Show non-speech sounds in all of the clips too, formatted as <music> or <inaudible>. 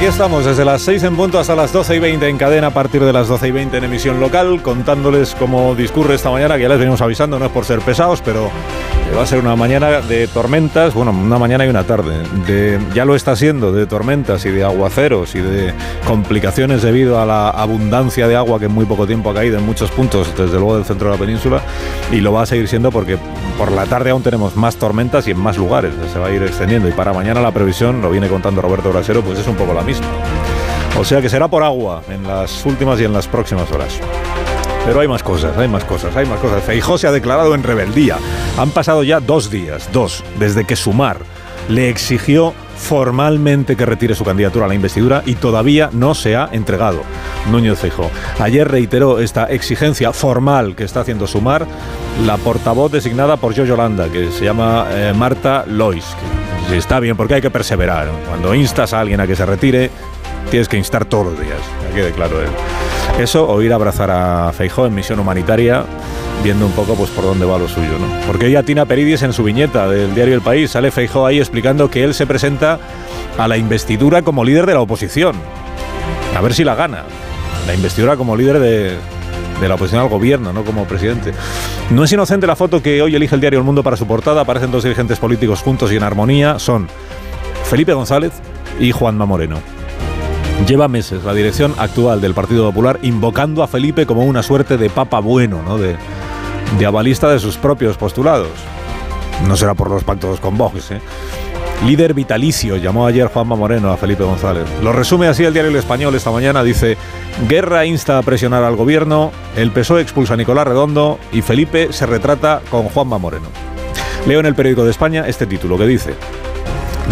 Aquí estamos desde las 6 en punto hasta las 12 y 20 en cadena a partir de las 12 y 20 en emisión local, contándoles cómo discurre esta mañana, que ya les venimos avisando, no es por ser pesados, pero va a ser una mañana de tormentas, bueno, una mañana y una tarde, de, ya lo está siendo, de tormentas y de aguaceros y de complicaciones debido a la abundancia de agua que en muy poco tiempo ha caído en muchos puntos, desde luego del centro de la península, y lo va a seguir siendo porque por la tarde aún tenemos más tormentas y en más lugares, se va a ir extendiendo, y para mañana la previsión, lo viene contando Roberto Brasero, pues es un poco la misma. O sea que será por agua en las últimas y en las próximas horas. Pero hay más cosas, hay más cosas, hay más cosas. Feijó se ha declarado en rebeldía. Han pasado ya dos días, dos, desde que Sumar le exigió formalmente que retire su candidatura a la investidura y todavía no se ha entregado. Núñez Feijó. Ayer reiteró esta exigencia formal que está haciendo Sumar la portavoz designada por Joe Yolanda, que se llama eh, Marta Lois. Está bien, porque hay que perseverar. Cuando instas a alguien a que se retire, tienes que instar todos los días. Que quede claro él. Eso o ir a abrazar a Feijó en misión humanitaria, viendo un poco pues por dónde va lo suyo, ¿no? Porque ella Tina Peridis en su viñeta del diario El País sale Feijó ahí explicando que él se presenta a la investidura como líder de la oposición. A ver si la gana. La investidura como líder de, de la oposición al gobierno, no como presidente. No es inocente la foto que hoy elige el diario El Mundo para su portada. Aparecen dos dirigentes políticos juntos y en armonía. Son Felipe González y Juanma Moreno. Lleva meses la dirección actual del Partido Popular invocando a Felipe como una suerte de papa bueno, ¿no? de, de avalista de sus propios postulados. No será por los pactos con Vox, ¿eh? Líder vitalicio, llamó ayer Juanma Moreno a Felipe González. Lo resume así el diario El Español esta mañana, dice, Guerra insta a presionar al gobierno, el PSOE expulsa a Nicolás Redondo y Felipe se retrata con Juanma Moreno. Leo en el periódico de España este título que dice,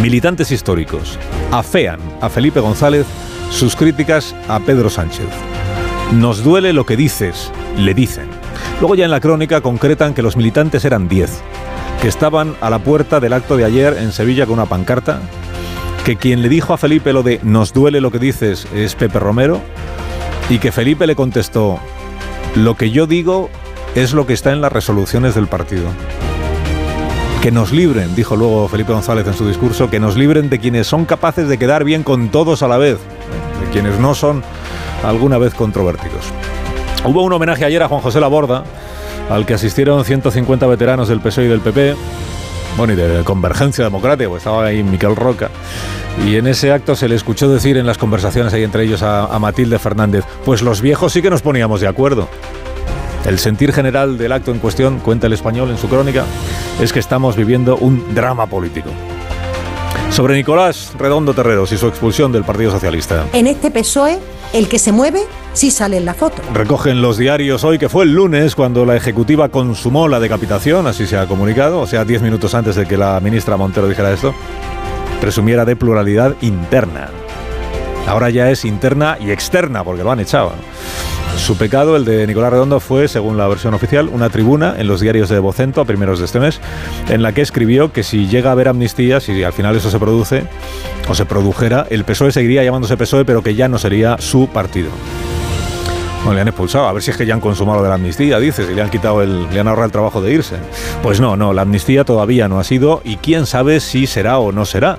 Militantes históricos afean a Felipe González sus críticas a Pedro Sánchez. Nos duele lo que dices, le dicen. Luego ya en la crónica concretan que los militantes eran 10, que estaban a la puerta del acto de ayer en Sevilla con una pancarta, que quien le dijo a Felipe lo de nos duele lo que dices es Pepe Romero, y que Felipe le contestó, lo que yo digo es lo que está en las resoluciones del partido. Que nos libren, dijo luego Felipe González en su discurso, que nos libren de quienes son capaces de quedar bien con todos a la vez, de quienes no son alguna vez controvertidos. Hubo un homenaje ayer a Juan José Laborda, al que asistieron 150 veteranos del PSOE y del PP, bueno, y de Convergencia Democrática, pues estaba ahí Miquel Roca. Y en ese acto se le escuchó decir en las conversaciones ahí entre ellos a, a Matilde Fernández, pues los viejos sí que nos poníamos de acuerdo. El sentir general del acto en cuestión, cuenta el español en su crónica, es que estamos viviendo un drama político. Sobre Nicolás Redondo Terreros y su expulsión del Partido Socialista. En este PSOE, el que se mueve sí sale en la foto. Recogen los diarios hoy que fue el lunes cuando la Ejecutiva consumó la decapitación, así se ha comunicado, o sea, diez minutos antes de que la ministra Montero dijera esto, presumiera de pluralidad interna. Ahora ya es interna y externa, porque lo han echado. Su pecado, el de Nicolás Redondo, fue, según la versión oficial, una tribuna en los diarios de Vocento a primeros de este mes, en la que escribió que si llega a haber amnistía, si al final eso se produce o se produjera, el PSOE seguiría llamándose PSOE, pero que ya no sería su partido. Bueno, le han expulsado, a ver si es que ya han consumado de la amnistía, dices, y le han quitado el, le han ahorrado el trabajo de irse. Pues no, no, la amnistía todavía no ha sido, y quién sabe si será o no será.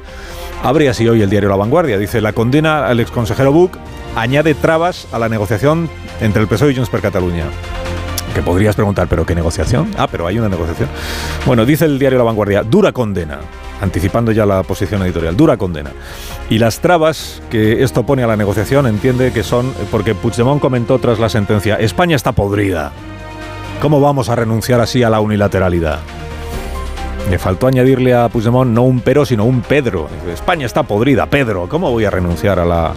Abre así hoy el diario La Vanguardia. Dice, la condena al exconsejero Buch añade trabas a la negociación entre el PSOE y Junts per Catalunya. Que podrías preguntar, ¿pero qué negociación? Ah, pero hay una negociación. Bueno, dice el diario La Vanguardia, dura condena, anticipando ya la posición editorial, dura condena. Y las trabas que esto pone a la negociación entiende que son, porque Puigdemont comentó tras la sentencia, España está podrida. ¿Cómo vamos a renunciar así a la unilateralidad? Le faltó añadirle a Puigdemont no un pero, sino un Pedro. España está podrida, Pedro. ¿Cómo voy a renunciar a la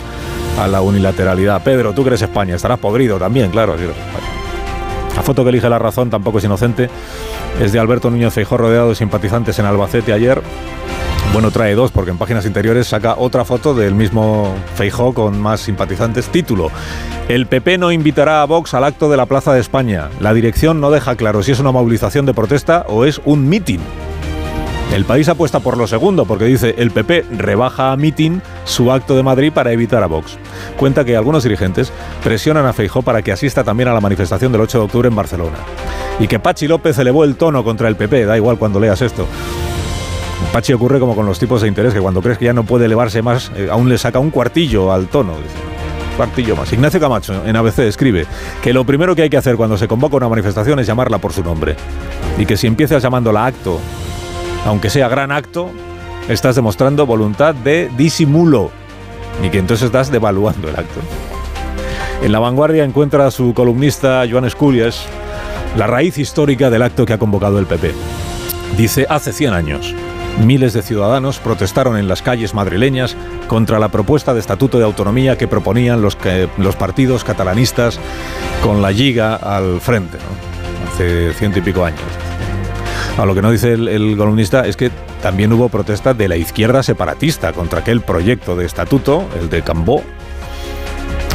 a la unilateralidad. Pedro, tú que eres España, estarás podrido también, claro. La foto que elige la razón tampoco es inocente. Es de Alberto Núñez Feijó rodeado de simpatizantes en Albacete ayer. Bueno, trae dos, porque en páginas interiores saca otra foto del mismo Feijó con más simpatizantes. Título: El PP no invitará a Vox al acto de la Plaza de España. La dirección no deja claro si es una movilización de protesta o es un mitin. El país apuesta por lo segundo, porque dice el PP rebaja a mitin su acto de Madrid para evitar a Vox. Cuenta que algunos dirigentes presionan a Feijó para que asista también a la manifestación del 8 de octubre en Barcelona. Y que Pachi López elevó el tono contra el PP, da igual cuando leas esto. Pachi ocurre como con los tipos de interés, que cuando crees que ya no puede elevarse más, eh, aún le saca un cuartillo al tono. cuartillo más. Ignacio Camacho, en ABC, escribe que lo primero que hay que hacer cuando se convoca una manifestación es llamarla por su nombre. Y que si empiezas llamándola acto, aunque sea gran acto, estás demostrando voluntad de disimulo. Y que entonces estás devaluando el acto. En la vanguardia encuentra su columnista Joan Escurias la raíz histórica del acto que ha convocado el PP. Dice, hace 100 años, Miles de ciudadanos protestaron en las calles madrileñas contra la propuesta de estatuto de autonomía que proponían los partidos catalanistas con la Liga al frente, hace ciento y pico años. A lo que no dice el, el, columnista es que también hubo protesta de la izquierda separatista contra aquel proyecto de estatuto, el de Cambó,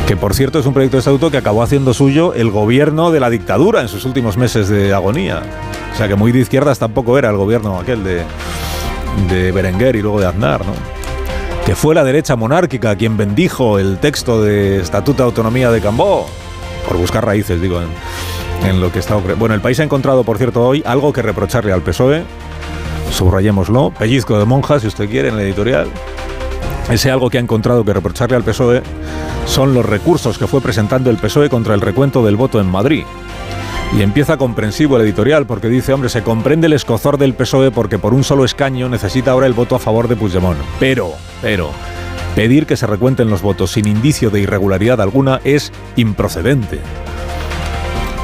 que por cierto es un proyecto de estatuto que acabó haciendo suyo el gobierno de la dictadura en sus últimos meses de agonía. O sea que muy de izquierdas tampoco era el gobierno aquel de, de Berenguer y luego de Aznar, ¿no? que fue la derecha monárquica quien bendijo el texto de Estatuto de Autonomía de Cambó, por buscar raíces, digo, en, lo que está. Bueno, el país ha encontrado, por cierto, hoy algo que reprocharle al PSOE, subrayémoslo, pellizco de monja, si usted quiere, en la editorial. Ese algo que ha encontrado que reprocharle al PSOE son los recursos que fue presentando el PSOE contra el recuento del voto en Madrid. Y empieza comprensivo el editorial porque dice, hombre, se comprende el escozor del PSOE porque por un solo escaño necesita ahora el voto a favor de Puigdemont. Pero, pero, pedir que se recuenten los votos sin indicio de irregularidad alguna es improcedente.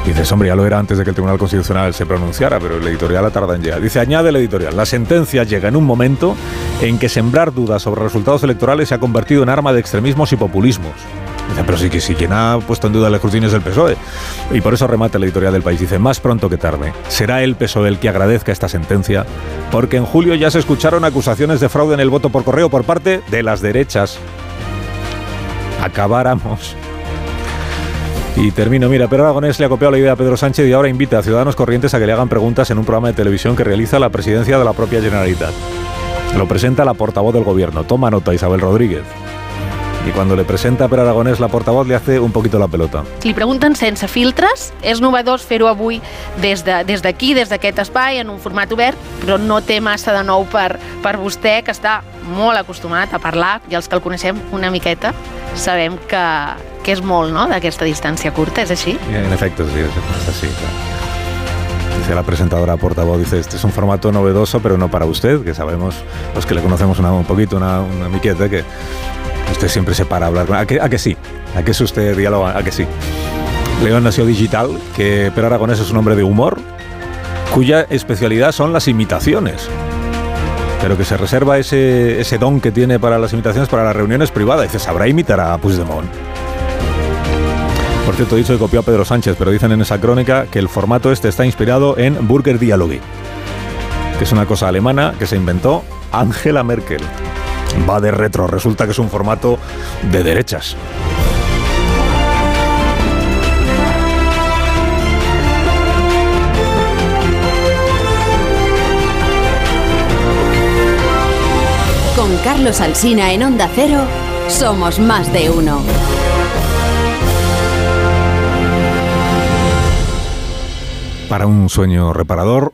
Dices, hombre, ya lo era antes de que el Tribunal Constitucional se pronunciara, pero el editorial ha tardado en llegar. Dice, añade el editorial, la sentencia llega en un momento en que sembrar dudas sobre resultados electorales se ha convertido en arma de extremismos y populismos. Dice, pero sí que sí, quien ha puesto en duda el escrutinio es el PSOE. Y por eso remata la editorial del país. Dice, más pronto que tarde, será el PSOE el que agradezca esta sentencia, porque en julio ya se escucharon acusaciones de fraude en el voto por correo por parte de las derechas. Acabáramos. Y termino, mira, Pedro Aragonés le ha copiado la idea a Pedro Sánchez y ahora invita a ciudadanos corrientes a que le hagan preguntas en un programa de televisión que realiza la presidencia de la propia Generalitat. Lo presenta la portavoz del gobierno. Toma nota, Isabel Rodríguez. Y cuando le presenta a Per Aragonès la portavoz le hace un poquito la pelota. Li pregunten sense filtres. És novedós fer-ho avui des d'aquí, de, des d'aquest aquest espai, en un format obert, però no té massa de nou per, per vostè, que està molt acostumat a parlar, i els que el coneixem una miqueta sabem que, que és molt no? d'aquesta distància curta, és així? En efecte, sí, és así. Dice la presentadora portavoz, dice, este es un formato novedoso, pero no para usted, que sabemos, los que le conocemos una, un poquito, una, una miqueta, que Usted siempre se para a hablar. ¿A que, sí? ¿A que es usted diálogo? ¿A que sí? León nació digital, que pero Aragonés es un hombre de humor, cuya especialidad son las imitaciones. Pero que se reserva ese, ese don que tiene para las imitaciones para las reuniones privadas. Dice, ¿sabrá imitar a Puigdemont? Por cierto, he dicho que copió a Pedro Sánchez, pero dicen en esa crónica que el formato este está inspirado en Burger Dialogue, que es una cosa alemana que se inventó Angela Merkel va de retro. Resulta que es un formato de derechas. Con Carlos Alsina en Onda Cero, somos más de uno. Para un sueño reparador,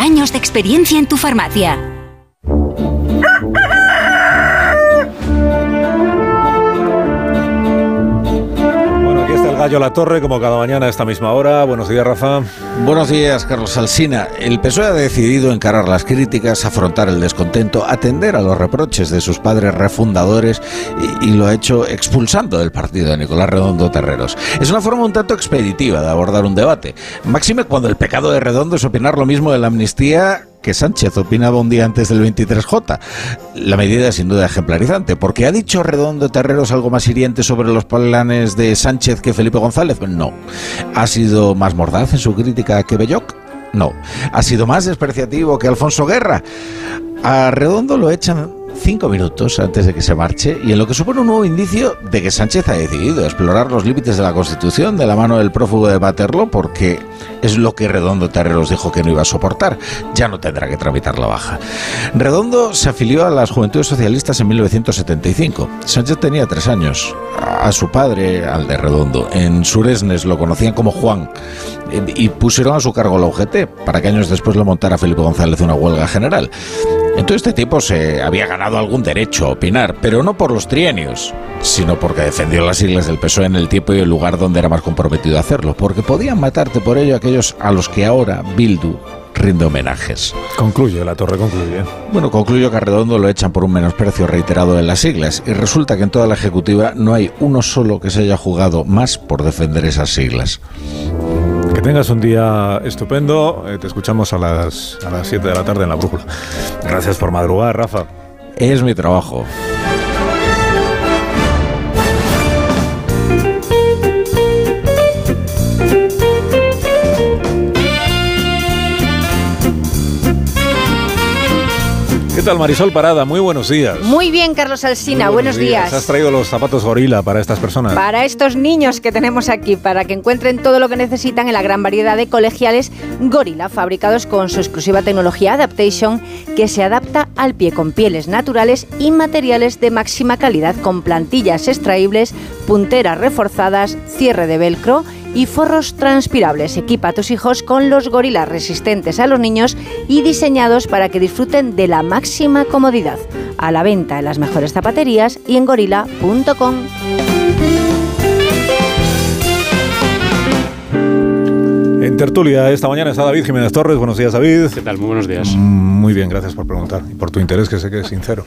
años de experiencia en tu farmacia. Gallo La Torre, como cada mañana a esta misma hora. Buenos días, Rafa. Buenos días, Carlos Alsina. El PSOE ha decidido encarar las críticas, afrontar el descontento, atender a los reproches de sus padres refundadores y, lo ha hecho expulsando del partido de Nicolás Redondo Terreros. Es una forma un tanto expeditiva de abordar un debate. Máxime cuando el pecado de Redondo es opinar lo mismo de la amnistía que Sánchez opinaba un día antes del 23J. La medida es sin duda ejemplarizante, porque ha dicho Redondo Terreros algo más hiriente sobre los planes de Sánchez que Felipe González. No. ¿Ha sido más mordaz en su crítica que Belloc? No. ¿Ha sido más despreciativo que Alfonso Guerra? A Redondo lo echan cinco minutos antes de que se marche y en lo que supone un nuevo indicio de que Sánchez ha decidido explorar los límites de la Constitución de la mano del prófugo de Baterlo porque es lo que Redondo Terreros dijo que no iba a soportar. Ya no tendrá que tramitar la baja. Redondo se afilió a las Juventudes Socialistas en 1975. Sánchez tenía tres años. A su padre, al de Redondo, en Suresnes lo conocían como Juan y pusieron a su cargo la UGT para que años después lo montara Felipe González una huelga general. En todo este tiempo se había ganado algún derecho a opinar, pero no por los trienios, sino porque defendió las siglas del PSOE en el tiempo y el lugar donde era más comprometido a hacerlo, porque podían matarte por ello aquellos a los que ahora Bildu rinde homenajes. Concluye, la torre concluye. Bueno, concluyo que a Redondo lo echan por un menosprecio reiterado de las siglas y resulta que en toda la Ejecutiva no hay uno solo que se haya jugado más por defender esas siglas. Que tengas un día estupendo. Eh, te escuchamos a las, a las 7 de la tarde en la brújula. Gracias por madrugar, Rafa. Es mi trabajo. ¿Qué tal, Marisol Parada? Muy buenos días. Muy bien, Carlos Alsina, buenos, días. ¿Has traído los zapatos gorila para estas personas? Para estos niños que tenemos aquí, para que encuentren todo lo que necesitan en la gran variedad de colegiales Gorilla, fabricados con su exclusiva tecnología Adaptation, que se adapta al pie con pieles naturales y materiales de máxima calidad, con plantillas extraíbles, punteras reforzadas, cierre de velcro y forros transpirables. Equipa a tus hijos con los gorilas resistentes a los niños y diseñados para que disfruten de la máxima comodidad. A la venta en las mejores zapaterías y en gorila.com. En tertulia esta mañana está David Jiménez Torres. Buenos días, David. ¿Qué tal? Muy buenos días. Muy bien, gracias por preguntar y por tu interés, que sé que es sincero.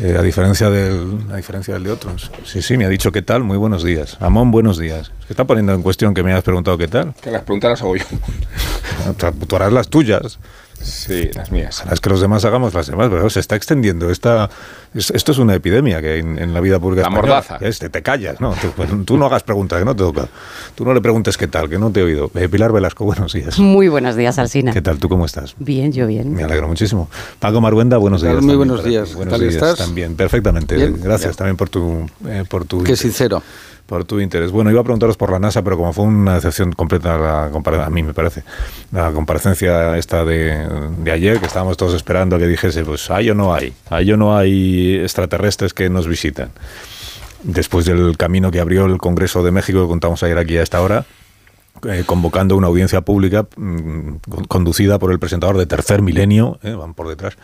Eh, a, diferencia del, a diferencia del de otros. Sí, sí, me ha dicho qué tal. Muy buenos días. Amón, buenos días. Se está poniendo en cuestión que me hayas preguntado qué tal. Que las preguntas las hago yo. Tú harás las tuyas. Sí, las mías. Es que los demás hagamos las demás, pero se está extendiendo. Esta, es- esto es una epidemia que hay en, en la vida pública. La española. mordaza. Es, te, te callas, ¿no? Tú, pues, tú no hagas preguntas, que no te toca. Tú no le preguntes qué tal, que no te he oído. Eh, Pilar Velasco, buenos días. Muy buenos días, Alsina. ¿Qué tal? ¿Tú cómo estás? Bien, yo bien. Me alegro muchísimo. Paco Maruenda, buenos días. Muy también buenos días. ¿Qué Buenos tal días estás? también, perfectamente. Bien. Gracias Bien. también por tu, eh, por tu Qué sincero. Por tu interés. Bueno, iba a preguntaros por la NASA, pero como fue una decepción completa la a mí me parece, la comparecencia esta de, de ayer, que estábamos todos esperando que dijese, pues hay o no hay, hay o no hay extraterrestres que nos visitan. Después del camino que abrió el Congreso de México, que contamos ayer aquí a esta hora, eh, convocando una audiencia pública mm, con- conducida por el presentador de Tercer Milenio, eh, van por detrás, de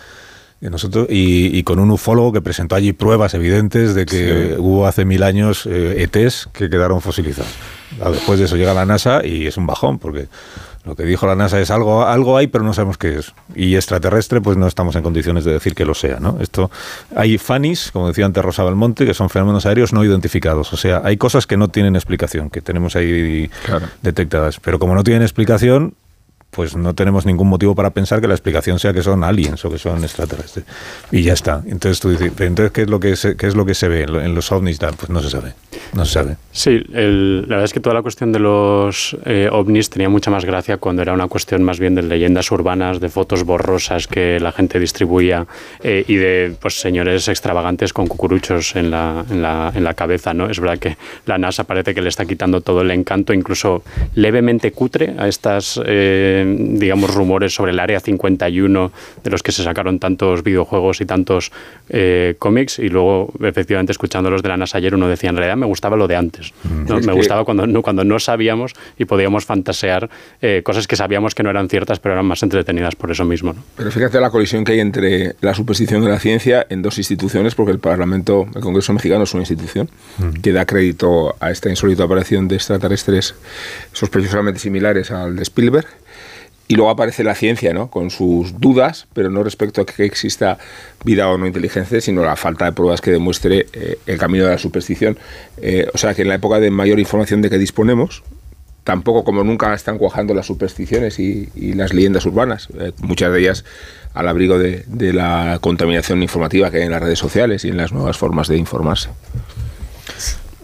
nosotros, y, y con un ufólogo que presentó allí pruebas evidentes de que hubo hace mil años eh, ETs que quedaron fosilizados. Claro, Después de eso llega la NASA y es un bajón, porque lo que dijo la NASA es algo, algo hay, pero no sabemos qué es. Y extraterrestre, pues no estamos en condiciones de decir que lo sea. ¿no? Esto, hay FANIS, como decía antes Rosa Belmonte, que son fenómenos aéreos no identificados. O sea, hay cosas que no tienen explicación, que tenemos ahí detectadas. Pero como no tienen explicación, pues no tenemos ningún motivo para pensar que la explicación sea que son aliens o que son extraterrestres. Y ya está. Entonces tú dices, "Pero entonces ¿qué es lo que se, qué es lo que se ve en lo- en los ovnis? Pues no se sabe. No se sabe. Sí, la verdad es que toda la cuestión de los eh, ovnis tenía mucha más gracia cuando era una cuestión más bien de leyendas urbanas, de fotos borrosas que la gente distribuía eh, y de pues señores extravagantes con cucuruchos en la, en, la, en la cabeza. ¿no? Es verdad que la NASA parece que le está quitando todo el encanto, incluso levemente cutre a estas, eh, digamos, rumores sobre el Área 51 de los que se sacaron tantos videojuegos y tantos eh, cómics y luego, efectivamente, escuchando los de la NASA ayer, uno decía, en realidad me gustaba lo de antes. ¿no? Me que- gustaba cuando no, cuando no sabíamos y podíamos fantasear eh, cosas que sabíamos que no eran ciertas, pero eran más entretenidas por eso mismo. ¿no? Pero fíjate la colisión que hay entre la superstición y la ciencia en dos instituciones, porque el Parlamento, el Congreso mexicano es una institución que da crédito a esta insólita aparición de extraterrestres sospechosamente similares al de Spielberg. Y luego aparece la ciencia, ¿no? Con sus dudas, pero no respecto a que exista vida o no inteligencia, sino la falta de pruebas que demuestre eh, el camino de la superstición. Eh, o sea que en la época de mayor información de que disponemos, tampoco como nunca están cuajando las supersticiones y, las leyendas urbanas, eh, muchas de ellas al abrigo de, de la contaminación informativa que hay en las redes sociales y en las nuevas formas de informarse.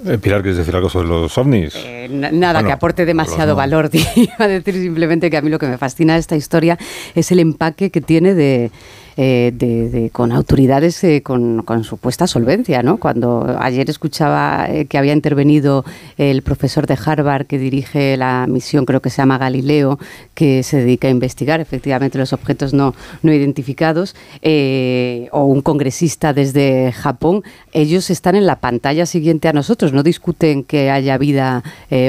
Eh, Pilar, ¿quieres decir algo sobre los ovnis? Eh, na- nada Bueno, que aporte demasiado no. valor. <laughs> Iba a decir simplemente que a mí lo que me fascina de esta historia es el empaque que tiene de, eh, de- con autoridades eh, con, supuesta solvencia. ¿no? Cuando ayer escuchaba eh, que había intervenido el profesor de Harvard que dirige la misión, creo que se llama Galileo, que se dedica a investigar efectivamente los objetos no, no identificados, o un congresista desde Japón, ellos están en la pantalla siguiente a nosotros, no discuten que haya vida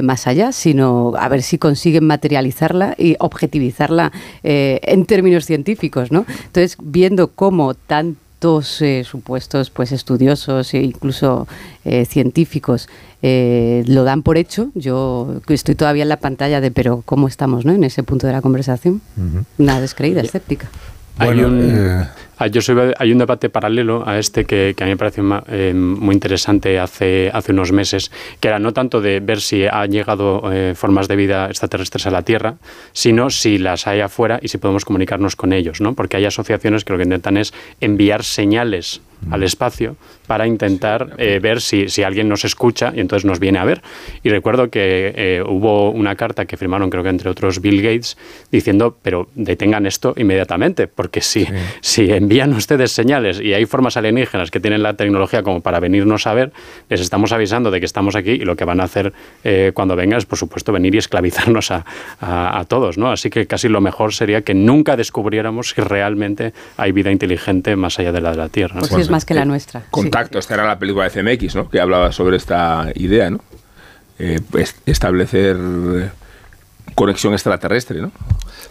más allá, sino a ver si consiguen materializarla y objetivizarla en términos científicos. ¿no? Entonces, viendo cómo tantos eh, supuestos pues estudiosos e incluso eh, científicos eh, lo dan por hecho. Yo estoy todavía en la pantalla de pero cómo estamos ¿no? en ese punto de la conversación. Una descreída, escéptica. Hay Bueno, un, eh, ah, yo soy- hay un debate paralelo a este que, que a mí me pareció ma- eh, muy interesante hace, hace unos meses, que era no tanto de ver si han llegado eh, formas de vida extraterrestres a la Tierra, sino si las hay afuera y si podemos comunicarnos con ellos, ¿no? Porque hay asociaciones que lo que intentan es enviar señales al espacio para intentar eh, ver si, si alguien nos escucha y entonces nos viene a ver. Y recuerdo que eh, hubo una carta que firmaron, creo que entre otros Bill Gates, diciendo, pero detengan esto inmediatamente, porque si, si envían ustedes señales y hay formas alienígenas que tienen la tecnología como para venirnos a ver, les estamos avisando de que estamos aquí y lo que van a hacer eh, cuando vengan es, por supuesto, venir y esclavizarnos a, a- a todos. ¿no? Así que casi lo mejor sería que nunca descubriéramos si realmente hay vida inteligente más allá de la de la Tierra. ¿no? Pues sí, es más que la nuestra. sí. Contacto, esta era la película de CMX, ¿no? Que hablaba sobre esta idea, ¿no? Eh, pues, establecer eh, conexión extraterrestre, ¿no?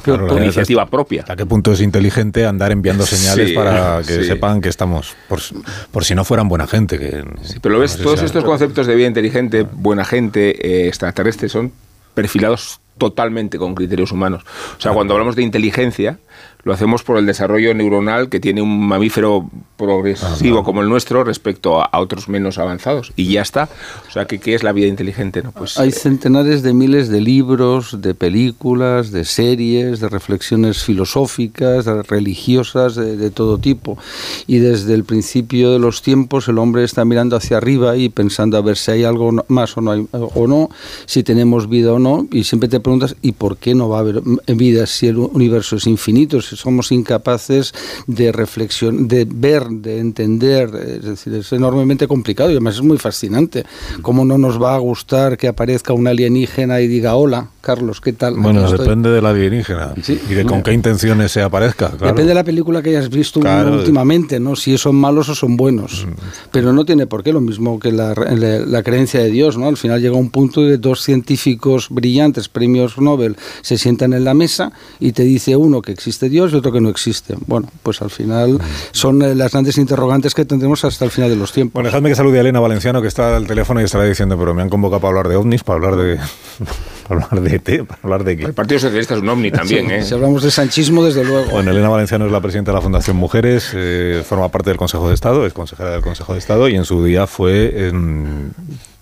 Claro, verdad iniciativa es- propia. ¿Hasta qué punto es inteligente andar enviando señales Sí, para que sí. sepan que estamos, por, si no fueran buena gente? Que, Pero lo ves, no sé todos si- estos conceptos de vida inteligente, buena gente, eh, extraterrestre, son perfilados totalmente con criterios humanos. O sea, cuando hablamos de inteligencia, lo hacemos por el desarrollo neuronal que tiene un mamífero progresivo como el nuestro respecto a, otros menos avanzados. Y ya está. O sea, que, ¿qué es la vida inteligente? No? Pues, Hay eh, centenares de miles de libros, de películas, de series, de reflexiones filosóficas, de religiosas, de, de todo tipo. Y desde el principio de los tiempos el hombre está mirando hacia arriba y pensando a ver si hay algo más o no, hay- o no, si tenemos vida o no. Y siempre te preguntas, ¿y por qué no va a haber vida si el universo es infinito? Si somos incapaces de reflexión, de ver, de entender. Es decir, es enormemente complicado y además es muy fascinante. ¿Cómo no nos va a gustar que aparezca un alienígena y diga, hola, Carlos, ¿qué tal? Bueno, Aquí estoy"? depende de la alienígena Sí. y de con qué intenciones se aparezca. Claro. Depende de la película que hayas visto Claro. Mm. últimamente, ¿no? Si son malos o son buenos. Pero no tiene por qué lo mismo que la, la- la creencia de Dios, ¿no? Al final llega un punto de dos científicos brillantes, premios Nobel, se sientan en la mesa y te dice uno que existe Dios y otro que no existe. Bueno, pues al final son eh, las grandes interrogantes que tendremos hasta el final de los tiempos. Bueno, dejadme que salude a Elena Valenciano, que está al teléfono y estará diciendo, pero me han convocado para hablar de ovnis, para hablar de... <laughs> para hablar de ET, para hablar de qué. el Partido Socialista es un ovni también, Sí, ¿eh? Si hablamos de sanchismo, desde luego. Bueno, Elena Valenciano es la presidenta de la Fundación Mujeres, eh, forma parte del Consejo de Estado, es consejera del Consejo de Estado y en su día fue, en-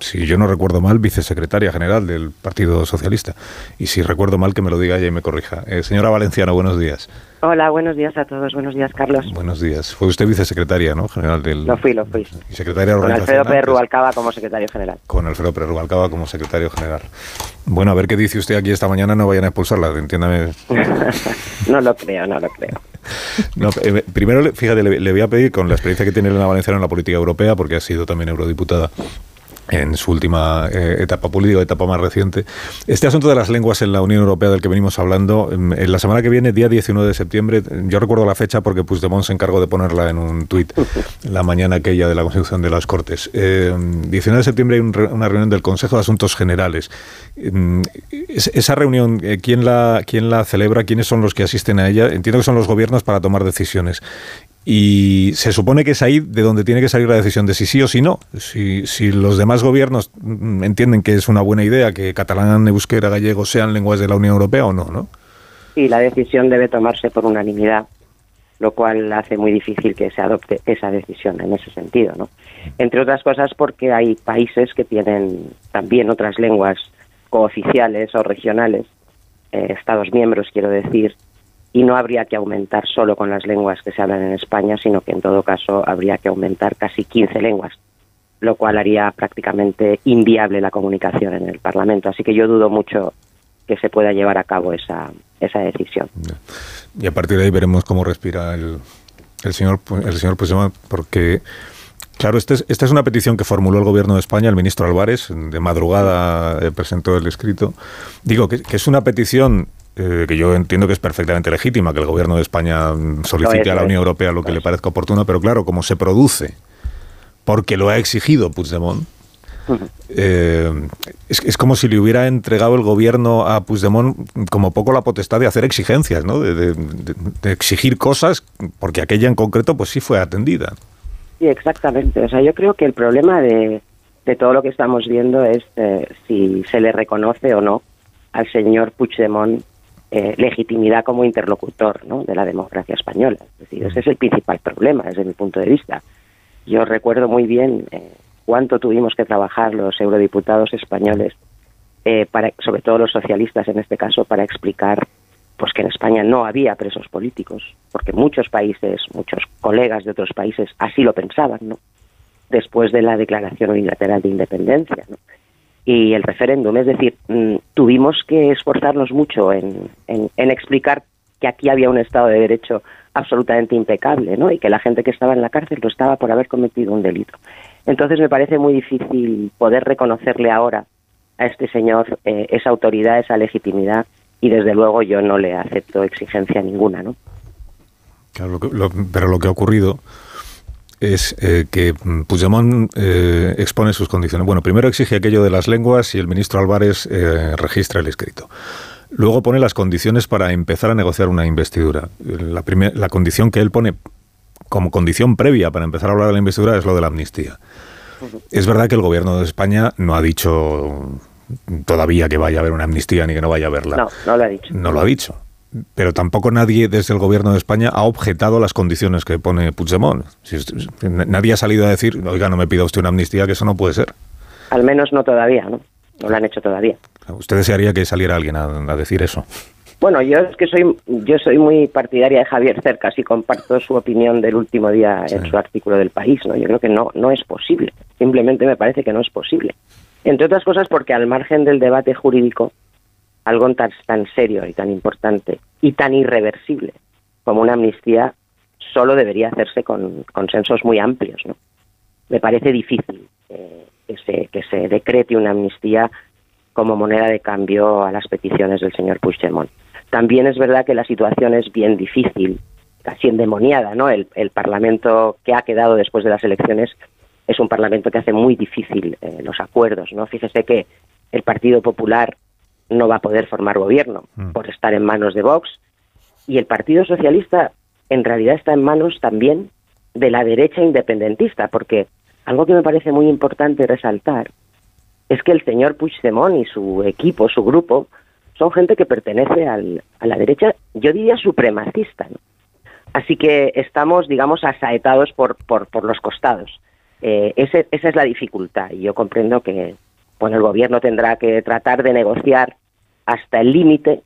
si yo no recuerdo mal, vicesecretaria general del Partido Socialista. Y si recuerdo mal, que me lo diga ella y me corrija. Eh, señora Valenciano, buenos días. Hola, buenos días a todos. Buenos días, Carlos. Buenos días. Fue usted vicesecretaria, ¿no? General del... Lo fui, lo fui. Y secretaria Con Alfredo Pérez Rubalcaba como secretario general. Con Alfredo Pérez Rubalcaba como secretario general. Bueno, a ver qué dice usted aquí esta mañana, no vayan a expulsarla, entiéndame. <laughs> no lo creo, no lo creo. No, eh, primero, fíjate, le, le voy a pedir, con la experiencia que tiene Elena Valenciano en la política europea, porque ha sido también eurodiputada, en su última eh, etapa política, etapa más reciente. Este asunto de las lenguas en la Unión Europea del que venimos hablando, en, en la semana que viene, día 19 de septiembre, yo recuerdo la fecha porque Puigdemont se encargó de ponerla en un tuit <laughs> la mañana aquella de la Constitución de las Cortes. Eh, 19 de septiembre hay un una reunión del Consejo de Asuntos Generales. Mm, es- esa reunión, eh, ¿quién la, ¿quién la celebra? ¿Quiénes son los que asisten a ella? Entiendo que son los gobiernos para tomar decisiones. Y se supone que es ahí de donde tiene que salir la decisión de si sí o si no. Si, si los demás gobiernos mm, entienden que es una buena idea que catalán, euskera, gallego sean lenguas de la Unión Europea o no, ¿no? Y la decisión debe tomarse por unanimidad, lo cual hace muy difícil que se adopte esa decisión en ese sentido, ¿no? Entre otras cosas porque hay países que tienen también otras lenguas cooficiales o regionales, eh, Estados miembros, quiero decir, y no habría que aumentar solo con las lenguas que se hablan en España, sino que en todo caso habría que aumentar casi 15 lenguas, lo cual haría prácticamente inviable la comunicación en el Parlamento. Así que yo dudo mucho que se pueda llevar a cabo esa, esa decisión. Y a partir de ahí veremos cómo respira el, señor el señor Puigdemont, porque claro, este es- esta es una petición que formuló el gobierno de España, el ministro Álvarez, de madrugada eh, presentó el escrito. Digo que es una petición eh, que yo entiendo que es perfectamente legítima, que el gobierno de España solicite a la. Unión Europea lo que le parezca oportuno, pero claro, como se produce, porque lo ha exigido Puigdemont, eh, es, es como si le hubiera entregado el gobierno a Puigdemont como poco la potestad de hacer exigencias, ¿no? De, de- de- de exigir cosas, porque aquella en concreto pues sí fue atendida. Sí, exactamente. O sea, yo creo que el problema de, de todo lo que estamos viendo es eh, si se le reconoce o no al señor Puigdemont eh, legitimidad como interlocutor de la democracia española. Es decir, ese es el principal problema desde mi punto de vista. Yo recuerdo muy bien eh, cuánto tuvimos que trabajar los eurodiputados españoles, eh, sobre todo los socialistas en este caso, para explicar pues que en España no había presos políticos, porque muchos países, muchos colegas de otros países así lo pensaban, ¿no? Después de la declaración unilateral de independencia. Y el referéndum, es decir, mm, tuvimos que esforzarnos mucho en, en, explicar que aquí había un Estado de Derecho absolutamente impecable, ¿no? Y que la gente que estaba en la cárcel lo estaba por haber cometido un delito. Entonces me parece muy difícil poder reconocerle ahora a este señor eh, esa autoridad, esa legitimidad, y desde luego yo no le acepto exigencia ninguna, ¿no? Lo lo- pero lo que ha ocurrido es eh, que Puigdemont eh, expone sus condiciones. Bueno, primero exige aquello de las lenguas y el ministro Álvarez eh, registra el escrito. Luego pone las condiciones para empezar a negociar una investidura. La, primer- la condición que él pone como condición previa para empezar a hablar de la investidura es lo de la amnistía. Es verdad que el gobierno de España no ha dicho todavía que vaya a haber una amnistía ni que no vaya a haberla. No, no lo ha dicho. No lo ha dicho. Pero tampoco nadie desde el gobierno de España ha objetado las condiciones que pone Puigdemont. Nadie ha salido a decir, oiga, no me pida usted una amnistía, que eso no puede ser. Al menos no todavía, ¿no? No lo han hecho todavía. Usted desearía que saliera alguien a, a decir eso. Bueno, yo es que soy yo soy muy partidaria de Javier Cercas y comparto su opinión del último día en su artículo del País, ¿no? Yo creo que no no es posible. Simplemente me parece que no es posible. Entre otras cosas porque al margen del debate jurídico, algo tan, tan serio y tan importante y tan irreversible como una amnistía solo debería hacerse con consensos muy amplios, ¿no? Me parece difícil eh, que, se, que se decrete una amnistía como moneda de cambio a las peticiones del señor Puigdemont. También es verdad que la situación es bien difícil, casi endemoniada, ¿no? El, Parlamento que ha quedado después de las elecciones es un Parlamento que hace muy difícil eh, los acuerdos, ¿no? Fíjese que el Partido Popular no va a poder formar gobierno por estar en manos de Vox y el Partido Socialista en realidad está en manos también de la derecha independentista, porque algo que me parece muy importante resaltar es que el señor Puigdemont y su equipo, su grupo, son gente que pertenece al- a la derecha, yo diría supremacista. ¿no? Así que estamos, digamos, asaetados por, por, por los costados. Eh, ese- esa es la dificultad y yo comprendo que bueno, el gobierno tendrá que tratar de negociar hasta el límite,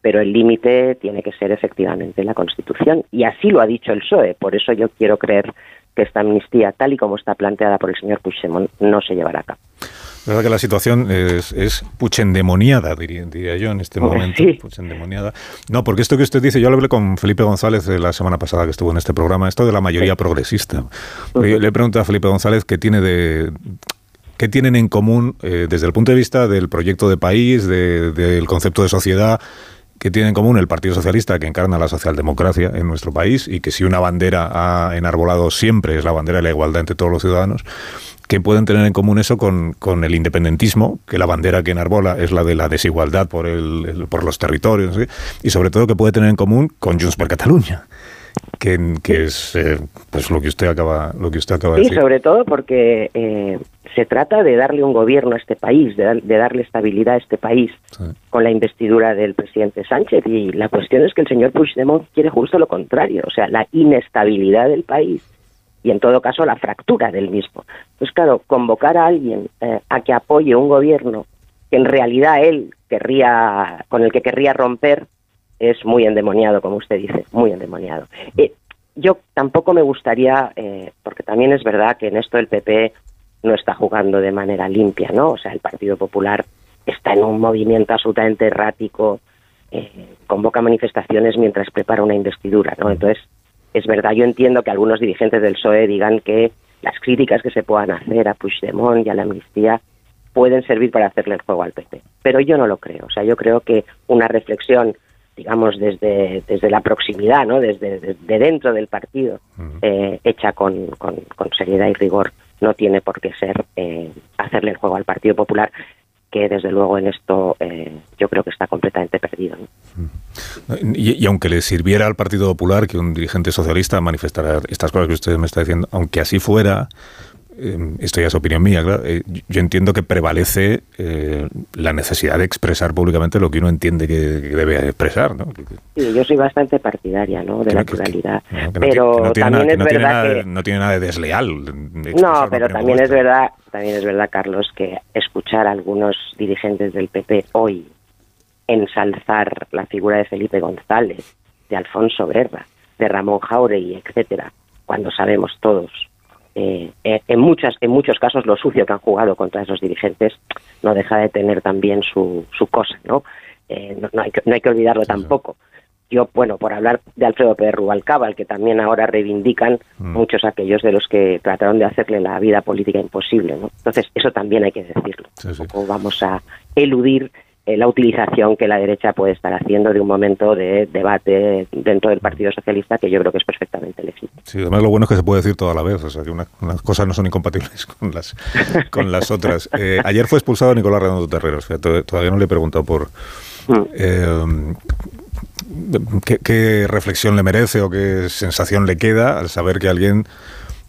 pero el límite tiene que ser efectivamente la Constitución. Y así lo ha dicho el PSOE. Por eso yo quiero creer que esta amnistía, tal y como está planteada por el señor Puigdemont, no se llevará a cabo. La verdad que la situación es, es puchendemoniada, diría, diría yo, en este momento. sí. Puchendemoniada. No, porque esto que usted dice, yo lo hablé con Felipe González eh, la semana pasada que estuvo en este programa, esto de la mayoría progresista. Yo le pregunto a Felipe González qué tiene de ¿qué tienen en común eh, desde el punto de vista del proyecto de país, del concepto de sociedad? ¿Qué tiene en común el Partido Socialista que encarna la socialdemocracia en nuestro país y que si una bandera ha enarbolado siempre es la bandera de la igualdad entre todos los ciudadanos, ¿qué pueden tener en común eso con, con el independentismo, que la bandera que enarbola es la de la desigualdad por, el, por los territorios, y sobre todo qué puede tener en común con Junts per Catalunya? que, es eh, pues lo que usted acaba lo que usted acaba de decir. Sí, sobre todo porque eh, se trata de darle un gobierno a este país, de, darle estabilidad a este país con la investidura del presidente Sánchez y la cuestión es que el señor Puigdemont quiere justo lo contrario, o sea, la inestabilidad del país y en todo caso la fractura del mismo. Pues claro, convocar a alguien eh, a que apoye un gobierno que en realidad él querría con el que querría romper es muy endemoniado, como usted dice, muy endemoniado. Eh, yo tampoco me gustaría, eh, porque también es verdad que en esto el PP no está jugando de manera limpia, ¿no? O sea, el Partido Popular está en un movimiento absolutamente errático, eh, convoca manifestaciones mientras prepara una investidura, ¿no? Entonces, es verdad, yo entiendo que algunos dirigentes del PSOE digan que las críticas que se puedan hacer a Puigdemont y a la amnistía pueden servir para hacerle el juego al PP, pero yo no lo creo. O sea, yo creo que una reflexión digamos, desde, desde la proximidad, ¿no? desde, dentro del partido, eh, hecha con, con, seriedad y rigor, no tiene por qué ser eh, hacerle el juego al Partido Popular, que desde luego en esto eh, yo creo que está completamente perdido. Y, y, aunque le sirviera al Partido Popular que un dirigente socialista manifestara estas cosas que usted me está diciendo, aunque así fuera, esto ya es opinión mía, claro, eh, yo entiendo que prevalece eh, la necesidad de expresar públicamente lo que uno entiende que, debe expresar. ¿no? Sí, yo soy bastante partidaria ¿no? de la pluralidad, pero también es verdad. No tiene nada de desleal. no, pero también es, verdad, también es verdad, Carlos, que escuchar a algunos dirigentes del PP hoy ensalzar la figura de Felipe González, de Alfonso Guerra, de Ramón Jauregui, etcétera, cuando sabemos todos eh, eh, en, muchas, en muchos casos lo sucio que han jugado contra esos dirigentes no deja de tener también su, su cosa, ¿no? Eh, no, hay que, no hay que olvidarlo tampoco. Yo, bueno, por hablar de Alfredo Pérez Rubalcaba, que también ahora reivindican mm. muchos aquellos de los que trataron de hacerle la vida política imposible, ¿no? Entonces, eso también hay que decirlo. vamos a eludir la utilización que la derecha puede estar haciendo de un momento de debate dentro del Partido Socialista que yo creo que es perfectamente legítimo. Sí, además lo bueno es que se puede decir toda la vez, o sea que unas cosas no son incompatibles <laughs> con las, con las otras. <laughs> Eh, ayer fue expulsado Nicolás Redondo Terreros, todavía no le he preguntado por... Mm. Eh, ¿qué, ¿Qué reflexión le merece o qué sensación le queda al saber que alguien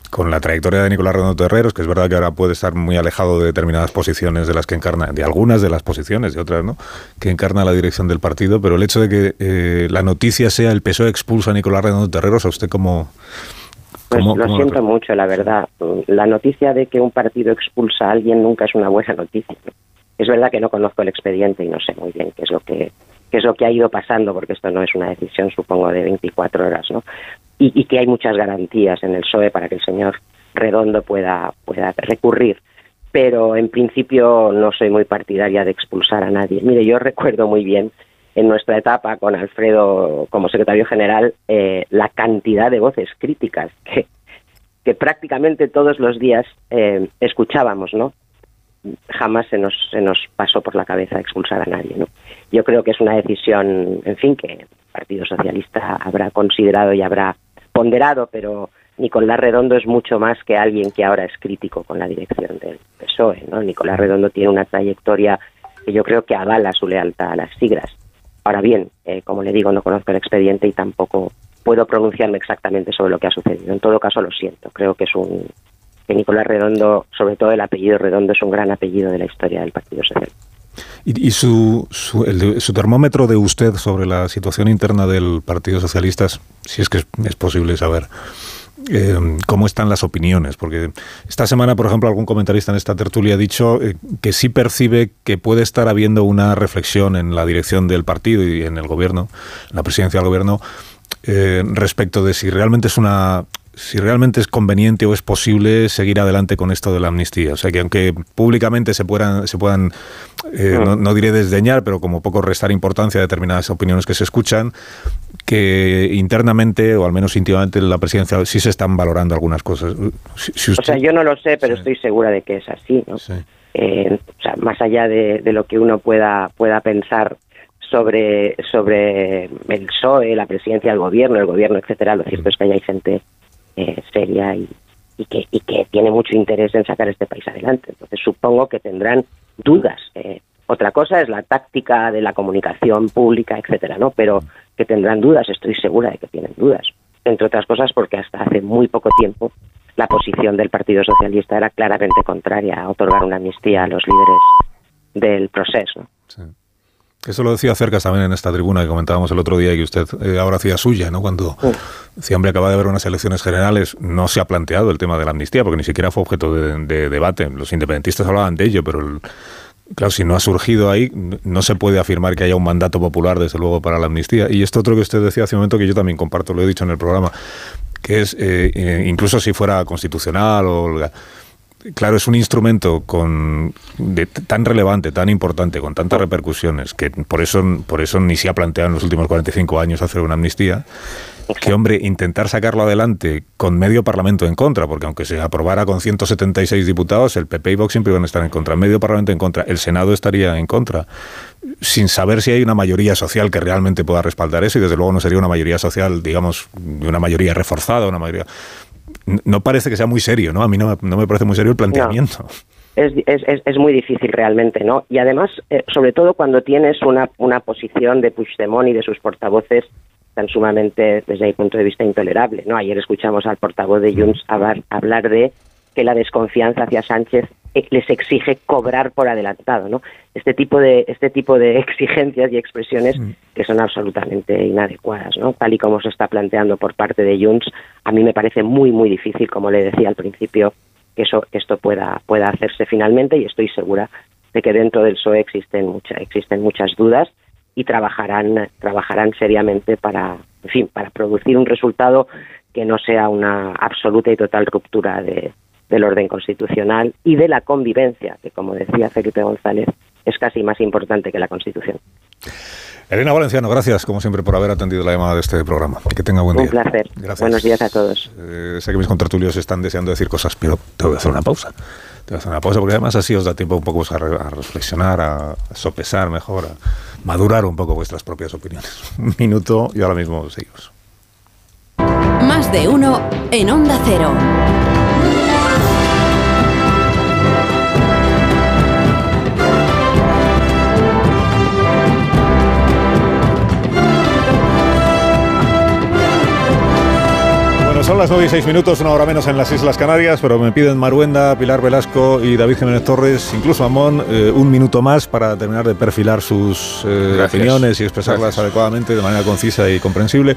con la trayectoria de Nicolás Redondo Terreros, que es verdad que ahora puede estar muy alejado de determinadas posiciones de las que encarna, de algunas de las posiciones, de otras no, que encarna la dirección del partido, pero el hecho de que eh, la noticia sea el PSOE expulsa a Nicolás Redondo Terreros, ¿a usted cómo, pues lo siento mucho, la verdad. La noticia de que un partido expulsa a alguien nunca es una buena noticia. Es verdad que no conozco el expediente y no sé muy bien qué es lo que qué es lo que ha ido pasando, porque esto no es una decisión, supongo, de 24 horas, ¿no? Y, que hay muchas garantías en el PSOE para que el señor Redondo pueda, pueda recurrir. Pero en principio no soy muy partidaria de expulsar a nadie. Mire, yo recuerdo muy bien en nuestra etapa con Alfredo como secretario general eh, la cantidad de voces críticas que, prácticamente todos los días eh, escuchábamos, ¿no? Jamás se nos, se nos pasó por la cabeza expulsar a nadie, ¿no? Yo creo que es una decisión, en fin, que el Partido Socialista habrá considerado y habrá ponderado, pero Nicolás Redondo es mucho más que alguien que ahora es crítico con la dirección del PSOE. ¿no? Nicolás Redondo tiene una trayectoria que yo creo que avala su lealtad a las siglas. Ahora bien, eh, como le digo, no conozco el expediente y tampoco puedo pronunciarme exactamente sobre lo que ha sucedido. En todo caso, lo siento. Creo que es un que Nicolás Redondo, sobre todo el apellido Redondo, es un gran apellido de la historia del Partido Socialista. ¿Y, su, su, termómetro de usted sobre la situación interna del Partido Socialista, si es que es, posible saber, eh, cómo están las opiniones? Porque esta semana, por ejemplo, algún comentarista en esta tertulia ha dicho eh, que sí percibe que puede estar habiendo una reflexión en la dirección del partido y en el gobierno, en la presidencia del gobierno, eh, respecto de si realmente es una si realmente es conveniente o es posible seguir adelante con esto de la amnistía. O sea, que aunque públicamente se puedan, se puedan eh, no, diré desdeñar, pero como poco restar importancia a determinadas opiniones que se escuchan, que internamente, o al menos íntimamente, en la presidencia sí se están valorando algunas cosas. O sea, yo no lo sé, pero estoy segura de que es así. ¿no? Eh, o sea, más allá de, lo que uno pueda, pueda pensar sobre, sobre el PSOE, la presidencia del gobierno, el gobierno, etcétera, lo cierto es que hay gente eh, seria y, que, y que tiene mucho interés en sacar este país adelante. Entonces supongo que tendrán dudas. Eh, otra cosa es la táctica de la comunicación pública, etcétera, ¿no? Pero que tendrán dudas, estoy segura de que tienen dudas. Entre otras cosas porque hasta hace muy poco tiempo la posición del Partido Socialista era claramente contraria a otorgar una amnistía a los líderes del proceso. Eso lo decía Cercas también en esta tribuna que comentábamos el otro día y que usted eh, ahora hacía suya, ¿no? Cuando decía, hombre, acaba de haber unas elecciones generales, no se ha planteado el tema de la amnistía, porque ni siquiera fue objeto de, debate. Los independentistas hablaban de ello, pero claro, si no ha surgido ahí, no se puede afirmar que haya un mandato popular, desde luego, para la amnistía. Y esto otro que usted decía hace un momento, que yo también comparto, lo he dicho en el programa, que es, eh, eh, incluso si fuera constitucional o claro, es un instrumento con tan relevante, tan importante, con tantas repercusiones, que por eso, por eso ni se ha planteado en los últimos 45 años hacer una amnistía. Que, hombre, intentar sacarlo adelante con medio parlamento en contra, porque aunque se aprobara con 176 diputados, el PP y Vox siempre van a estar en contra. Medio parlamento en contra, el Senado estaría en contra, sin saber si hay una mayoría social que realmente pueda respaldar eso, y desde luego no sería una mayoría social, digamos, de una mayoría reforzada, una mayoría no parece que sea muy serio, ¿no? A mí no, me parece muy serio el planteamiento. Es, es, es, muy difícil realmente, ¿no? Y además, eh, sobre todo cuando tienes una, una posición de Puigdemont y de sus portavoces tan sumamente, desde mi punto de vista, intolerable, ¿no? Ayer escuchamos al portavoz de Junts hablar de que la desconfianza hacia Sánchez les exige cobrar por adelantado, ¿no? Este tipo de este tipo de <laughs> exigencias y expresiones mm. que son absolutamente inadecuadas, ¿no? Tal y como se está planteando por parte de Junts, a mí me parece muy muy difícil, como le decía al principio, que eso esto pueda pueda hacerse finalmente y estoy segura de que dentro del PSOE existen muchas existen muchas dudas y trabajarán trabajarán seriamente para en fin para producir un resultado que no sea una absoluta y total ruptura de, del orden constitucional y de la convivencia, que como decía Felipe González, es casi más importante que la Constitución. Elena Valenciano, gracias como siempre por haber atendido la llamada de este programa. Que tenga buen día. Un placer. Buenos días a todos. Eh, sé que mis contratulios están deseando decir cosas, pero tengo que hacer una pausa. Tengo que hacer una pausa porque además así os da tiempo un poco a, reflexionar, a, sopesar mejor, a madurar un poco vuestras propias opiniones. <laughs> Un minuto y ahora mismo seguimos. Más de uno en Onda Cero. Son las 9 y 6 minutos, una hora menos en las Islas Canarias, pero me piden Maruenda, Pilar Velasco y David Jiménez Torres, incluso Amón, eh, un minuto más para terminar de perfilar sus eh, opiniones y expresarlas adecuadamente, de manera concisa y comprensible.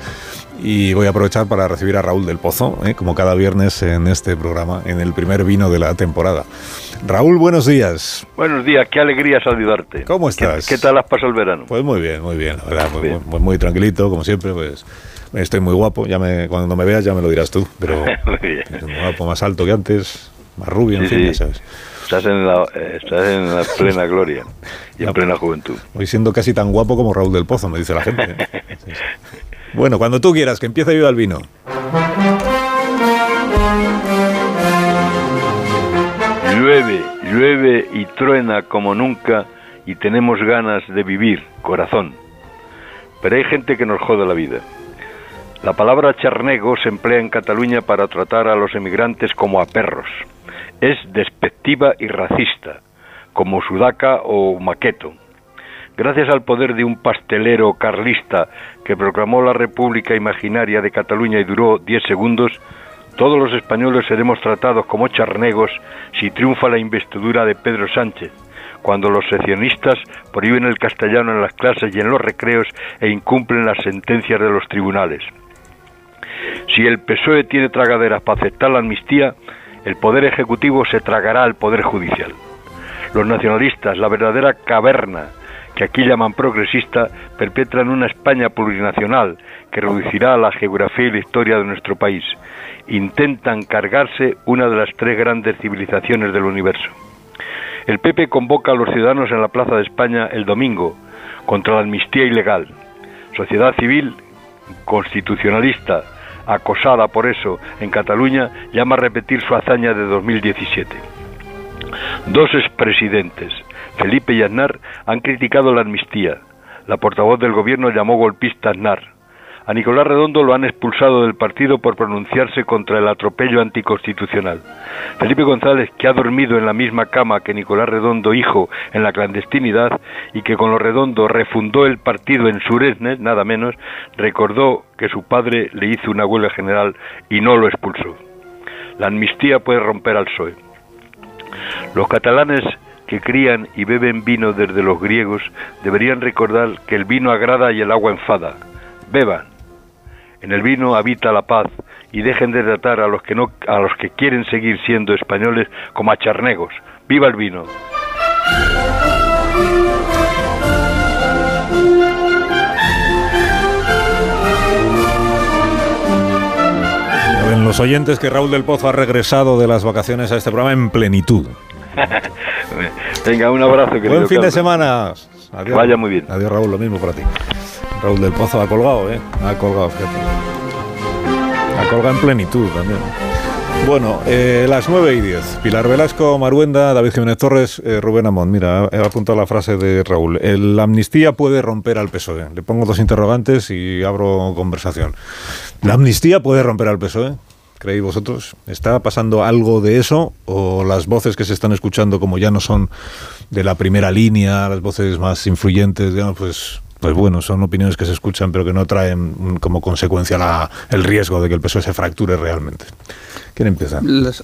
Y voy a aprovechar para recibir a Raúl del Pozo, eh, como cada viernes en este programa, en el primer vino de la temporada. Raúl, buenos días. Buenos días, qué alegría saludarte. ¿Cómo estás? ¿Qué, tal has pasado el verano? Pues muy bien, muy bien, la verdad, muy, muy tranquilito, como siempre, pues Estoy muy guapo, ya me, cuando me veas ya me lo dirás tú, pero <laughs> muy guapo, más alto que antes, más rubio, en fin, ya sabes. Estás en, la, estás en la <laughs> plena gloria y en plena juventud. Voy siendo casi tan guapo como Raúl del Pozo, me dice la gente. Bueno, cuando tú quieras, que empiece yo el vino. Llueve, llueve y truena como nunca y tenemos ganas de vivir, corazón. Pero hay gente que nos jode la vida. La palabra charnego se emplea en Cataluña para tratar a los emigrantes como a perros. Es despectiva y racista, como sudaca o maqueto. Gracias al poder de un pastelero carlista que proclamó la República Imaginaria de Cataluña y duró diez segundos, todos los españoles seremos tratados como charnegos si triunfa la investidura de Pedro Sánchez, cuando los seccionistas prohíben el castellano en las clases y en los recreos e incumplen las sentencias de los tribunales. Si el PSOE tiene tragaderas para aceptar la amnistía, el Poder Ejecutivo se tragará al Poder Judicial. Los nacionalistas, la verdadera caverna que aquí llaman progresista, perpetran una España plurinacional que reducirá la geografía y la historia de nuestro país. Intentan cargarse una de las tres grandes civilizaciones del universo. El PP convoca a los ciudadanos en la Plaza de España el domingo contra la amnistía ilegal. Sociedad civil constitucionalista, acosada por eso en Cataluña, llama a repetir su hazaña de 2017. Dos expresidentes, Felipe y Aznar, han criticado la amnistía. La portavoz del gobierno llamó golpista Aznar. A Nicolás Redondo lo han expulsado del partido por pronunciarse contra el atropello anticonstitucional. Felipe González, que ha dormido en la misma cama que Nicolás Redondo, hijo, en la clandestinidad, y que con lo Redondo refundó el partido en Suresnes, nada menos, recordó que su padre le hizo una huelga general y no lo expulsó. La amnistía puede romper al PSOE. Los catalanes que crían y beben vino desde los griegos deberían recordar que el vino agrada y el agua enfada. Beban. En el vino habita la paz y dejen de tratar a los que no a los que quieren seguir siendo españoles como a charnegos. Viva el vino. Ven los oyentes que Raúl del Pozo ha regresado de las vacaciones a este programa en plenitud. <laughs> Venga, un abrazo. Buen fin de Que vaya muy bien. Adiós, Raúl, lo mismo para ti. Raúl del Pozo ha colgado, ¿eh? Ha colgado, fíjate. Ha colgado en plenitud también. Bueno, eh, las 9 y 10. Pilar Velasco, Maruenda, David Jiménez Torres, eh, Rubén Amón. Mira, he apuntado la frase de Raúl. La amnistía puede romper al PSOE. Le pongo dos interrogantes y abro conversación. ¿La amnistía puede romper al PSOE? ¿Creéis vosotros? ¿Está pasando algo de eso? ¿O las voces que se están escuchando, como ya no son de la primera línea, las voces más influyentes, digamos, pues, pues bueno, son opiniones que se escuchan, pero que no traen como consecuencia la- el riesgo de que el PSOE se fracture realmente? ¿Quién empieza?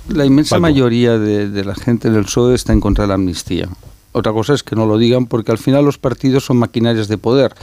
La inmensa mayoría de, de la gente del PSOE está en contra de la amnistía. Otra cosa es que no lo digan porque al final los partidos son maquinarias de poder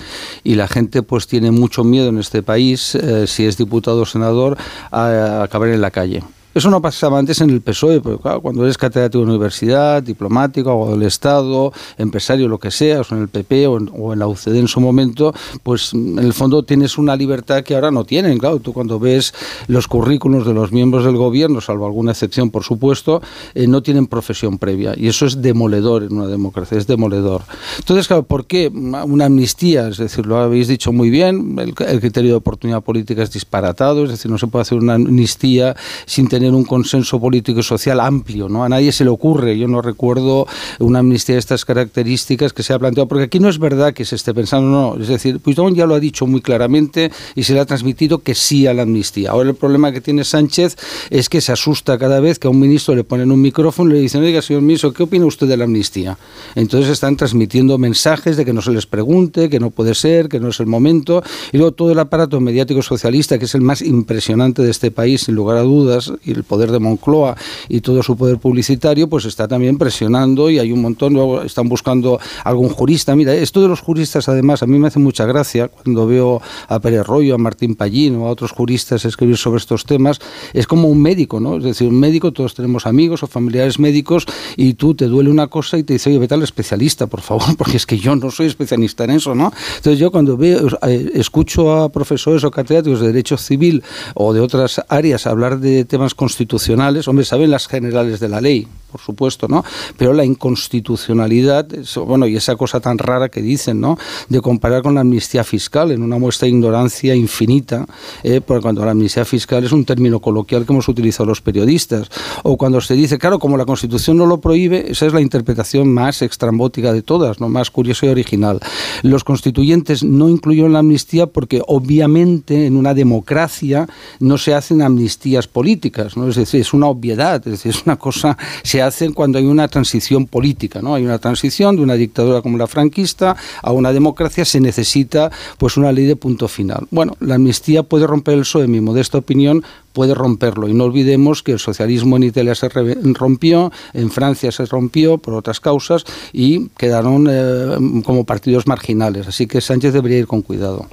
y la gente pues tiene mucho miedo en este país, eh, si es diputado o senador, a, a acabar en la calle. Eso no pasaba antes en el PSOE, porque claro, cuando eres catedrático de universidad, diplomático, abogado del Estado, empresario, lo que sea, o en el PP o en, la UCD en su momento, pues en el fondo tienes una libertad que ahora no tienen. Claro, tú cuando ves los currículos de los miembros del gobierno, salvo alguna excepción, por supuesto, eh, no tienen profesión previa. Y eso es demoledor en una democracia, es demoledor. Entonces, claro, ¿por qué una amnistía? Es decir, lo habéis dicho muy bien, el criterio de oportunidad política es disparatado, es decir, no se puede hacer una amnistía sin tener un consenso político y social amplio, ¿no? A nadie se le ocurre, yo no recuerdo una amnistía de estas características que se ha planteado, porque aquí no es verdad que se esté pensando, no, es decir, Puigdemont ya lo ha dicho muy claramente y se le ha transmitido que sí a la amnistía. Ahora el problema que tiene Sánchez es que se asusta cada vez que a un ministro le ponen un micrófono y le dicen, oiga, señor ministro, ¿qué opina usted de la amnistía? Entonces están transmitiendo mensajes de que no se les pregunte, que no puede ser, que no es el momento, y luego todo el aparato mediático socialista, que es el más impresionante de este país, sin lugar a dudas, y el poder de Moncloa y todo su poder publicitario, pues está también presionando y hay un montón, luego están buscando algún jurista. Mira, esto de los juristas, además, a mí me hace mucha gracia cuando veo a Pérez Rollo, a Martín Pallín o a otros juristas escribir sobre estos temas, es como un médico, ¿no? Es decir, un médico, todos tenemos amigos o familiares médicos y tú te duele una cosa y te dice, oye, vete al especialista, por favor, <laughs> porque es que yo no soy especialista en eso, ¿no? Entonces yo cuando veo, eh, escucho a profesores o catedráticos de Derecho Civil o de otras áreas hablar de temas constitucionales, hombre, saben las generales de la ley, por supuesto, ¿no? Pero la inconstitucionalidad, bueno, y esa cosa tan rara que dicen, ¿no? De comparar con la amnistía fiscal en una muestra de ignorancia infinita, eh, porque cuando la amnistía fiscal es un término coloquial que hemos utilizado los periodistas, o cuando se dice, claro, como la Constitución no lo prohíbe, esa es la interpretación más extrambótica de todas, no más curiosa y original. Los constituyentes no incluyeron la amnistía porque obviamente en una democracia no se hacen amnistías políticas, Es decir, es una obviedad, es decir, es una cosa, se hacen cuando hay una transición política, ¿no? Hay una transición de una dictadura como la franquista a una democracia, se necesita pues una ley de punto final. Bueno, la amnistía puede romper el PSOE, en mi modesta opinión, puede romperlo. Y no olvidemos que el socialismo en Italia se rompió, en Francia se rompió por otras causas y quedaron eh, como partidos marginales. Así que Sánchez debería ir con cuidado.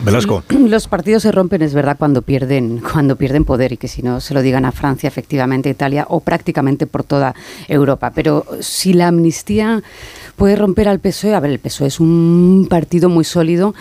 Velasco. <clears throat> Los partidos se rompen, es verdad, cuando pierden, cuando pierden poder y que si no se lo digan a Francia, efectivamente, Italia o prácticamente por toda Europa. Pero si la amnistía puede romper al PSOE, a ver, el PSOE es un partido muy sólido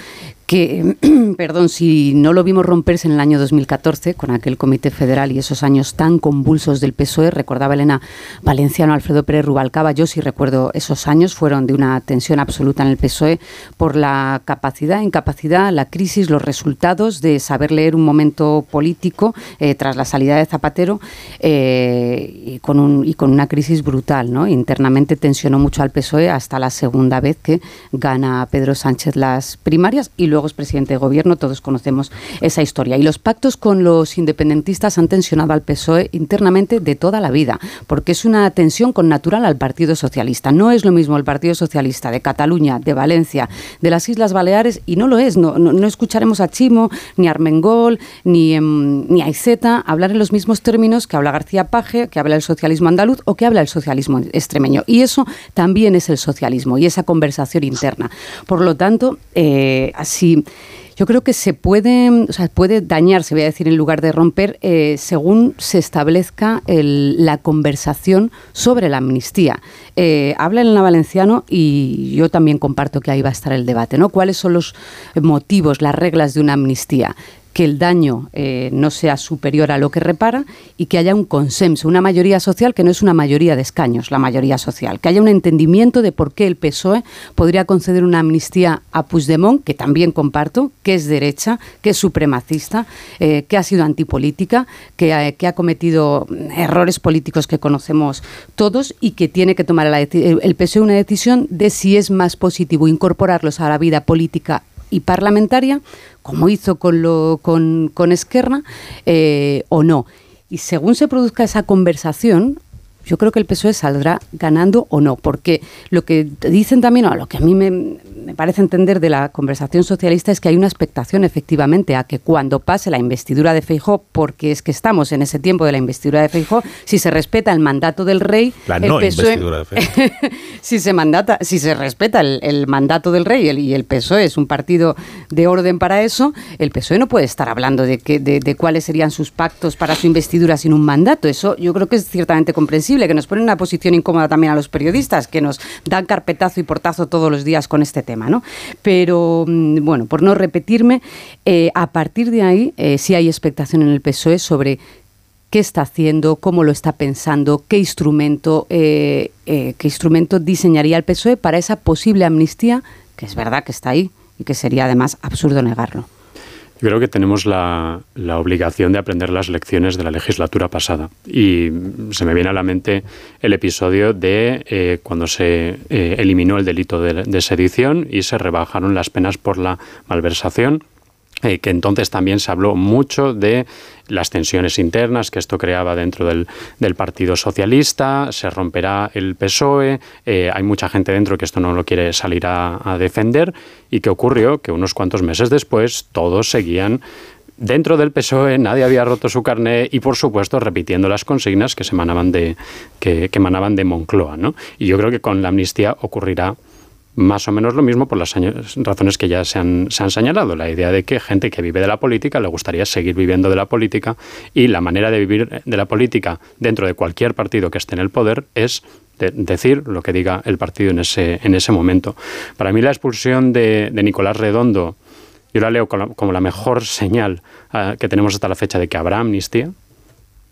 que, <clears throat> perdón, si no lo vimos romperse en el año 2014 con aquel Comité Federal y esos años tan convulsos del PSOE, recordaba Elena Valenciano, Alfredo Pérez Rubalcaba, yo sí recuerdo esos años, fueron de una tensión absoluta en el PSOE por la capacidad, incapacidad, la crisis, los resultados de saber leer un momento político eh, tras la salida de Zapatero eh, y, con un, y con una crisis brutal. ¿no? Internamente tensionó mucho al PSOE hasta la segunda vez que gana Pedro Sánchez las primarias y luego es presidente de gobierno, todos conocemos esa historia. Y los pactos con los independentistas han tensionado al PSOE internamente de toda la vida, porque es una tensión con natural al Partido Socialista. No es lo mismo el Partido Socialista de Cataluña, de Valencia, de las Islas Baleares, y no lo es. No, escucharemos a Chimo, ni a Armengol, ni, em, ni a Iseta hablar en los mismos términos que habla García Paje, que habla el socialismo andaluz o que habla el socialismo extremeño. Y eso también es el socialismo y esa conversación interna. Por lo tanto, eh, así yo creo que se puede, o sea, puede dañar, se voy a decir, en lugar de romper, eh, según se establezca la conversación sobre la amnistía. Eh, habla Elena Valenciano y yo también comparto que ahí va a estar el debate, ¿no? ¿Cuáles son los motivos, las reglas de una amnistía? Que el daño eh, no sea superior a lo que repara y que haya un consenso, una mayoría social que no es una mayoría de escaños, la mayoría social, que haya un entendimiento de por qué el PSOE podría conceder una amnistía a Puigdemont, que también comparto, que es derecha, que es supremacista, eh, que ha sido antipolítica, que ha, cometido errores políticos que conocemos todos y que tiene que tomar el PSOE una decisión de si es más positivo incorporarlos a la vida política y parlamentaria, como hizo con, lo, con, con Esquerra, eh, o no. Y según se produzca esa conversación, yo creo que el PSOE saldrá ganando o no, porque lo que dicen también, o lo que a mí me, parece entender de la conversación socialista es que hay una expectación efectivamente a que cuando pase la investidura de Feijó, porque es que estamos en ese tiempo de la investidura de Feijó, si se respeta el mandato del rey, la el no PSOE, investidura de Feijó. <laughs> si se mandata, si se respeta el, mandato del rey y el PSOE es un partido de orden para eso, el PSOE no puede estar hablando de, que, de, de cuáles serían sus pactos para su investidura sin un mandato. Eso yo creo que es ciertamente comprensible que nos pone en una posición incómoda también a los periodistas, que nos dan carpetazo y portazo todos los días con este tema, ¿no? Pero, mm, bueno, por no repetirme, eh, a partir de ahí eh, sí hay expectación en el PSOE sobre qué está haciendo, cómo lo está pensando, qué instrumento, eh, qué instrumento diseñaría el PSOE para esa posible amnistía, que es verdad que está ahí y que sería además absurdo negarlo. Yo creo que tenemos la, obligación de aprender las lecciones de la legislatura pasada. Y se me viene a la mente el episodio de eh, cuando se eh, eliminó el delito de sedición y se rebajaron las penas por la malversación que entonces también se habló mucho de las tensiones internas que esto creaba dentro del, Partido Socialista, se romperá el PSOE, eh, hay mucha gente dentro que esto no lo quiere salir a, defender y que ocurrió que unos cuantos meses después todos seguían dentro del PSOE nadie había roto su carné y, por supuesto, repitiendo las consignas que se emanaban de, que, que de Moncloa. ¿no? Y yo creo que con la amnistía ocurrirá más o menos lo mismo por las razones que ya se han, se han, señalado. La idea de que gente que vive de la política le gustaría seguir viviendo de la política y la manera de vivir de la política dentro de cualquier partido que esté en el poder es decir lo que diga el partido en ese, en ese momento. Para mí la expulsión de, Nicolás Redondo, yo la leo como la, mejor señal ah, que tenemos hasta la fecha de que habrá amnistía,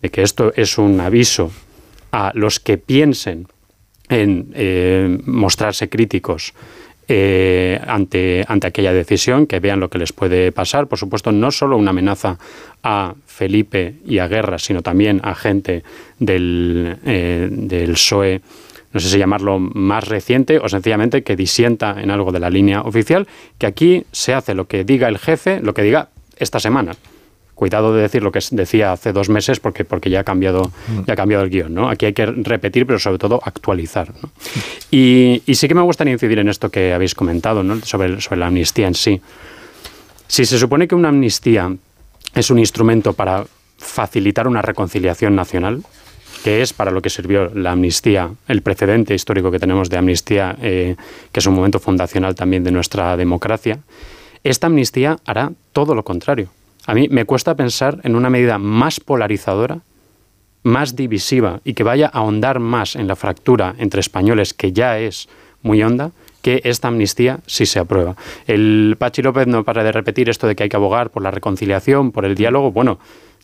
de que esto es un aviso a los que piensen en eh, mostrarse críticos eh, ante, ante aquella decisión, que vean lo que les puede pasar. Por supuesto, no solo una amenaza a Felipe y a Guerra, sino también a gente del, eh, del PSOE, no sé si llamarlo más reciente o sencillamente que disienta en algo de la línea oficial, que aquí se hace lo que diga el jefe, lo que diga esta semana cuidado de decir lo que decía hace dos meses porque, porque ya, ha cambiado, mm. ya ha cambiado el guion. ¿no? Aquí hay que repetir, pero sobre todo actualizar. Y, sí que me gustaría incidir en esto que habéis comentado ¿no? sobre, sobre la amnistía en sí. Si se supone que una amnistía es un instrumento para facilitar una reconciliación nacional, que es para lo que sirvió la amnistía, el precedente histórico que tenemos de amnistía, eh, que es un momento fundacional también de nuestra democracia, esta amnistía hará todo lo contrario. A mí me cuesta pensar en una medida más polarizadora, más divisiva y que vaya a ahondar más en la fractura entre españoles, que ya es muy honda, que esta amnistía sí se aprueba. El Pachi López no para de repetir esto de que hay que abogar por la reconciliación, por el diálogo. Bueno,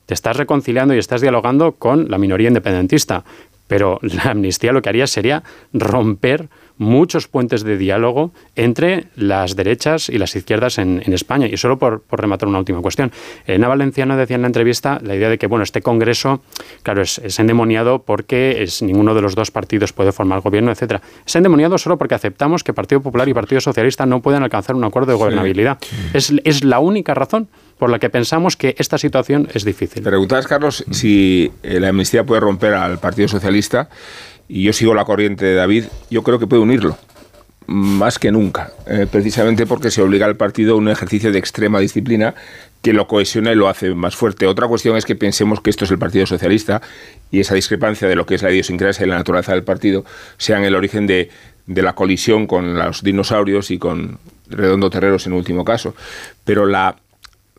te estás reconciliando y estás dialogando con la minoría independentista, pero la amnistía lo que haría sería romper muchos puentes de diálogo entre las derechas y las izquierdas en, España. Y solo por, rematar una última cuestión. Elena Valenciano decía en la entrevista la idea de que bueno, este Congreso, claro, es, endemoniado porque es, ninguno de los dos partidos puede formar gobierno, etcétera. Es endemoniado solo porque aceptamos que Partido Popular y Partido Socialista no pueden alcanzar un acuerdo de gobernabilidad. Es, es la única razón por la que pensamos que esta situación es difícil. Preguntabas, Carlos, si eh, la amnistía puede romper al Partido Socialista y yo sigo la corriente de David, yo creo que puede unirlo más que nunca, eh, precisamente porque se obliga al partido a un ejercicio de extrema disciplina que lo cohesiona y lo hace más fuerte. Otra cuestión es que pensemos que esto es el Partido Socialista y esa discrepancia de lo que es la idiosincrasia y la naturaleza del partido sean el origen de, de la colisión con los dinosaurios y con Redondo Terreros en último caso. Pero la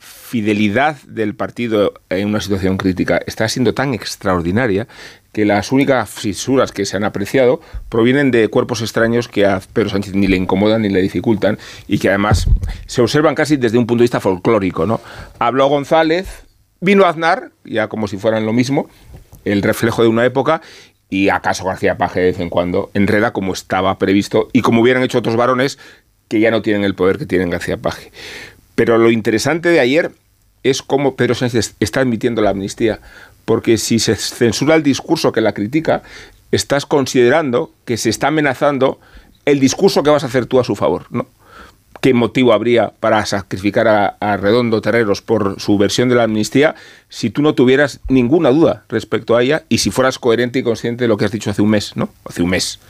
fidelidad del partido en una situación crítica está siendo tan extraordinaria que las únicas fisuras que se han apreciado provienen de cuerpos extraños que a Pedro Sánchez ni le incomodan ni le dificultan y que además se observan casi desde un punto de vista folclórico. ¿no? Habló González, vino Aznar, ya como si fueran lo mismo, el reflejo de una época, y acaso García Paje de vez en cuando enreda como estaba previsto y como hubieran hecho otros varones que ya no tienen el poder que tienen García Paje. Pero lo interesante de ayer es cómo Pedro Sánchez está admitiendo la amnistía, porque si se censura el discurso que la critica, estás considerando que se está amenazando el discurso que vas a hacer tú a su favor, ¿no? ¿Qué motivo habría para sacrificar a, Redondo Terreros por su versión de la amnistía si tú no tuvieras ninguna duda respecto a ella y si fueras coherente y consciente de lo que has dicho hace un mes, ¿no? Hace un mes.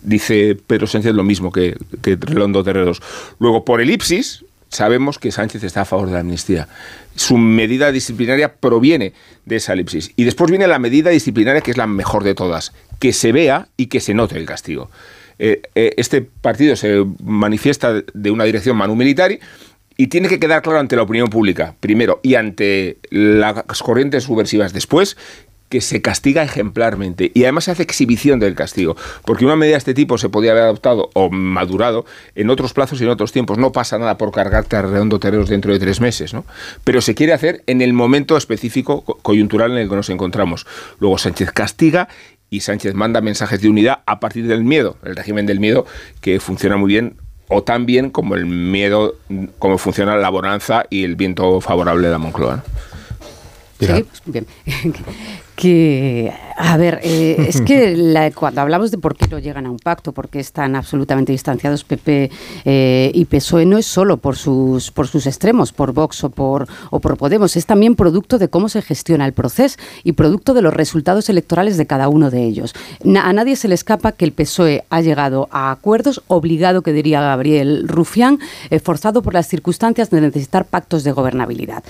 Dice Pedro Sánchez lo mismo que, que Redondo Terreros. Luego, por elipsis, sabemos que Sánchez está a favor de la amnistía. Su medida disciplinaria proviene de esa elipsis. Y después viene la medida disciplinaria que es la mejor de todas, que se vea y que se note el castigo. Eh, eh, este partido se manifiesta de una dirección manu militari y tiene que quedar claro ante la opinión pública, primero, y ante las corrientes subversivas después, que se castiga ejemplarmente y además se hace exhibición del castigo, porque una medida de este tipo se podía haber adoptado o madurado en otros plazos y en otros tiempos. No pasa nada por cargarte a redondo terreros dentro de tres meses, ¿no? Pero se quiere hacer en el momento específico coyuntural en el que nos encontramos. Luego Sánchez castiga y Sánchez manda mensajes de unidad a partir del miedo, el régimen del miedo que funciona muy bien o tan bien como el miedo, como funciona la bonanza y el viento favorable de la Moncloa. Sí, pues bien. <laughs> que, a ver, eh, es que cuando hablamos de por qué no llegan a un pacto, por qué están absolutamente distanciados PP eh, y PSOE, no es solo por sus, por sus extremos, por Vox o por, o por Podemos, es también producto de cómo se gestiona el proceso y producto de los resultados electorales de cada uno de ellos. a nadie se le escapa que el PSOE ha llegado a acuerdos, obligado, que diría Gabriel Rufián, eh, forzado por las circunstancias de necesitar pactos de gobernabilidad.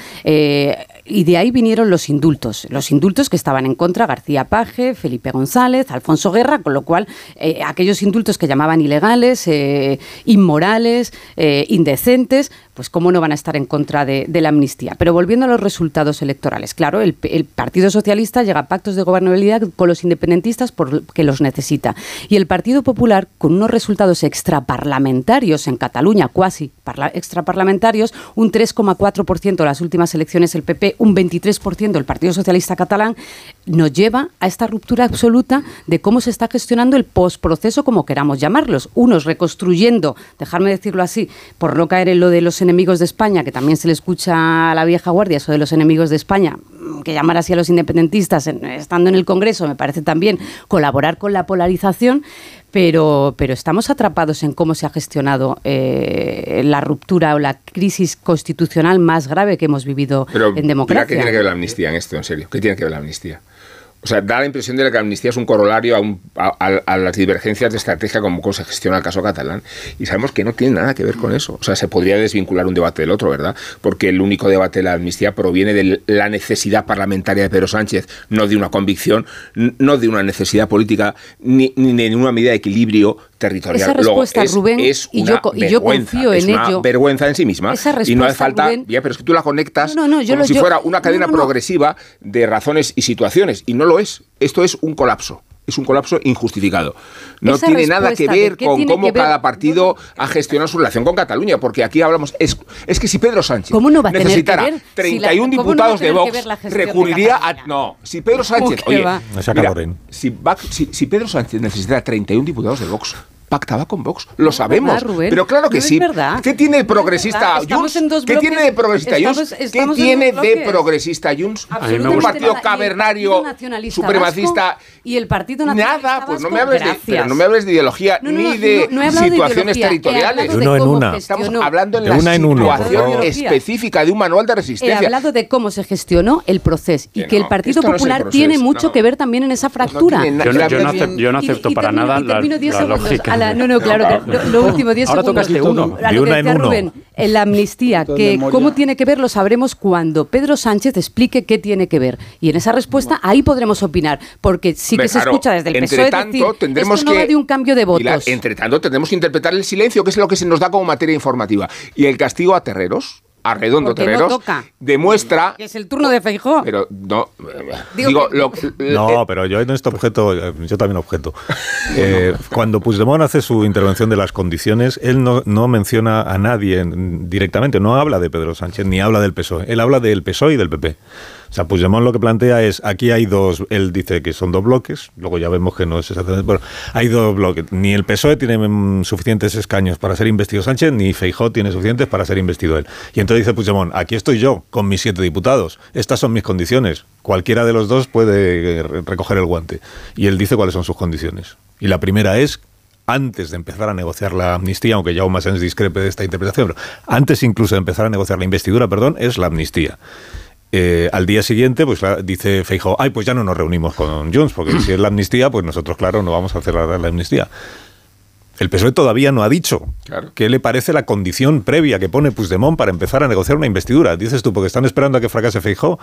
Y de ahí vinieron los indultos, los indultos que estaban en contra García Paje, Felipe González, Alfonso Guerra, con lo cual eh, aquellos indultos que llamaban ilegales, eh, inmorales, eh, indecentes, pues cómo no van a estar en contra de, la amnistía. Pero volviendo a los resultados electorales, claro, el, Partido Socialista llega a pactos de gobernabilidad con los independentistas porque los necesita. Y el Partido Popular, con unos resultados extraparlamentarios en Cataluña, cuasi extraparlamentarios, un 3,4% en las últimas elecciones el PP, un 23% el Partido Socialista catalán, nos lleva a esta ruptura absoluta de cómo se está gestionando el postproceso, como queramos llamarlos. Unos reconstruyendo, dejarme decirlo así, por no caer en lo de los enemigos de España, que también se le escucha a la vieja guardia, eso de los enemigos de España, que llamar así a los independentistas estando en el Congreso me parece también colaborar con la polarización, pero, pero estamos atrapados en cómo se ha gestionado eh, la ruptura o la crisis constitucional más grave que hemos vivido en democracia. ¿Qué tiene que ver la amnistía en esto, en serio? ¿Qué tiene que ver la amnistía? O sea, da la impresión de que la amnistía es un corolario a, las divergencias de estrategia como se gestiona el caso catalán. Y sabemos que no tiene nada que ver con eso. O sea, se podría desvincular un debate del otro, ¿verdad? Porque el único debate de la amnistía proviene de la necesidad parlamentaria de Pedro Sánchez, no de una convicción, no de una necesidad política, ni, ni de una medida de equilibrio territorial. Esa respuesta, Rubén, es y, yo, y yo confío es en una vergüenza en sí misma. y no hace falta, ya, pero es que tú la conectas como si fuera una cadena progresiva de razones y situaciones, y no lo es. Esto es un colapso es un colapso injustificado. No Esa tiene nada que ver con cómo ver- cada partido ha gestionado su relación con Cataluña, porque aquí hablamos. Es, es que si Pedro Sánchez ¿Cómo no va a tener que necesitara ver si la- 31 cómo no va a diputados de Vox, de recurriría a. No, si Pedro Sánchez. ¿Cómo que Oye, va? Mira, si, va- si- si Pedro Sánchez necesitara 31 diputados de Vox. Pactaba con Vox, lo sabemos. verdad, Rubén. pero claro que No es sí. verdad. ¿Qué tiene de No es progresista. Estamos Junts? en dos ¿Qué tiene de progresista Junts? ¿Qué tiene de progresista Junts? Un partido nada. Y el cavernario, Partido Nacionalista supremacista. Vasco y el Partido Nacionalista Nada, pues no me hables de, pero no me hables de ideología No, no, ni no, de no, no he situaciones he territoriales. De una en una. Estamos hablando en De la una en uno, situación favor. específica de un manual de He resistencia. hablado de cómo se gestionó el proceso y Que que el no, Partido no Popular proceso, tiene mucho no. que ver también en esa fractura. tiene na- Yo no, no no acepto para nada la, termino 10 la segundos. lógica. No, no, claro, que lo, lo último, 10 Ahora segundos. tocaste uno. A De lo que decía uno. Rubén, en la amnistía, que cómo tiene que ver lo sabremos cuando Pedro Sánchez explique qué tiene que ver. Y en esa respuesta ahí podremos opinar, porque sí que se claro, escucha desde el entre PSOE tanto, decir, tendremos esto no que- va de un cambio de Y la- votos. entre tanto, tendremos que interpretar el silencio, que es lo que se nos da como materia informativa. Y el castigo a Terreros, a Redondo Porque no Terreros, toca. demuestra. Que es el turno de Feijó. Pero no. Digo Digo, que- lo- No, pero yo en este objeto, eh, yo también objeto. <laughs> Eh, cuando Puigdemont hace su intervención de las condiciones, él no, no menciona a nadie en- directamente, no habla de Pedro Sánchez ni habla del PSOE, él habla del PSOE y del PP. O sea, Puigdemont lo que plantea es, aquí hay dos, él dice que son dos bloques, luego ya vemos que no es exactamente, pero hay dos bloques. Ni el PSOE tiene suficientes escaños para ser investido Sánchez, ni Feijó tiene suficientes para ser investido él. Y entonces dice Puigdemont, aquí estoy yo con mis siete diputados, estas son mis condiciones, cualquiera de los dos puede eh, re- recoger el guante. Y él dice cuáles son sus condiciones. Y la primera es antes de empezar a negociar la amnistía, aunque ya Sens discrepe de esta interpretación, pero antes incluso de empezar a negociar la investidura, perdón, es la amnistía. Eh, al día siguiente, pues la- dice Feijóo, ay, pues ya no nos reunimos con Junts, porque si es la amnistía, pues nosotros, claro, no vamos a hacer la, amnistía. El PSOE todavía no ha dicho qué le parece la condición previa que pone Puigdemont para empezar a negociar una investidura. Dices tú, porque están esperando a que fracase Feijóo.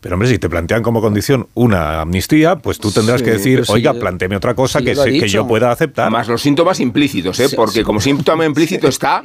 Pero hombre, si te plantean como condición una amnistía, pues tú tendrás Sí, que decir, sí, oiga, planteeme otra cosa sí, que, se- que yo pueda aceptar. Más los síntomas implícitos, ¿eh? Sí, porque sí. como síntoma <laughs> implícito está,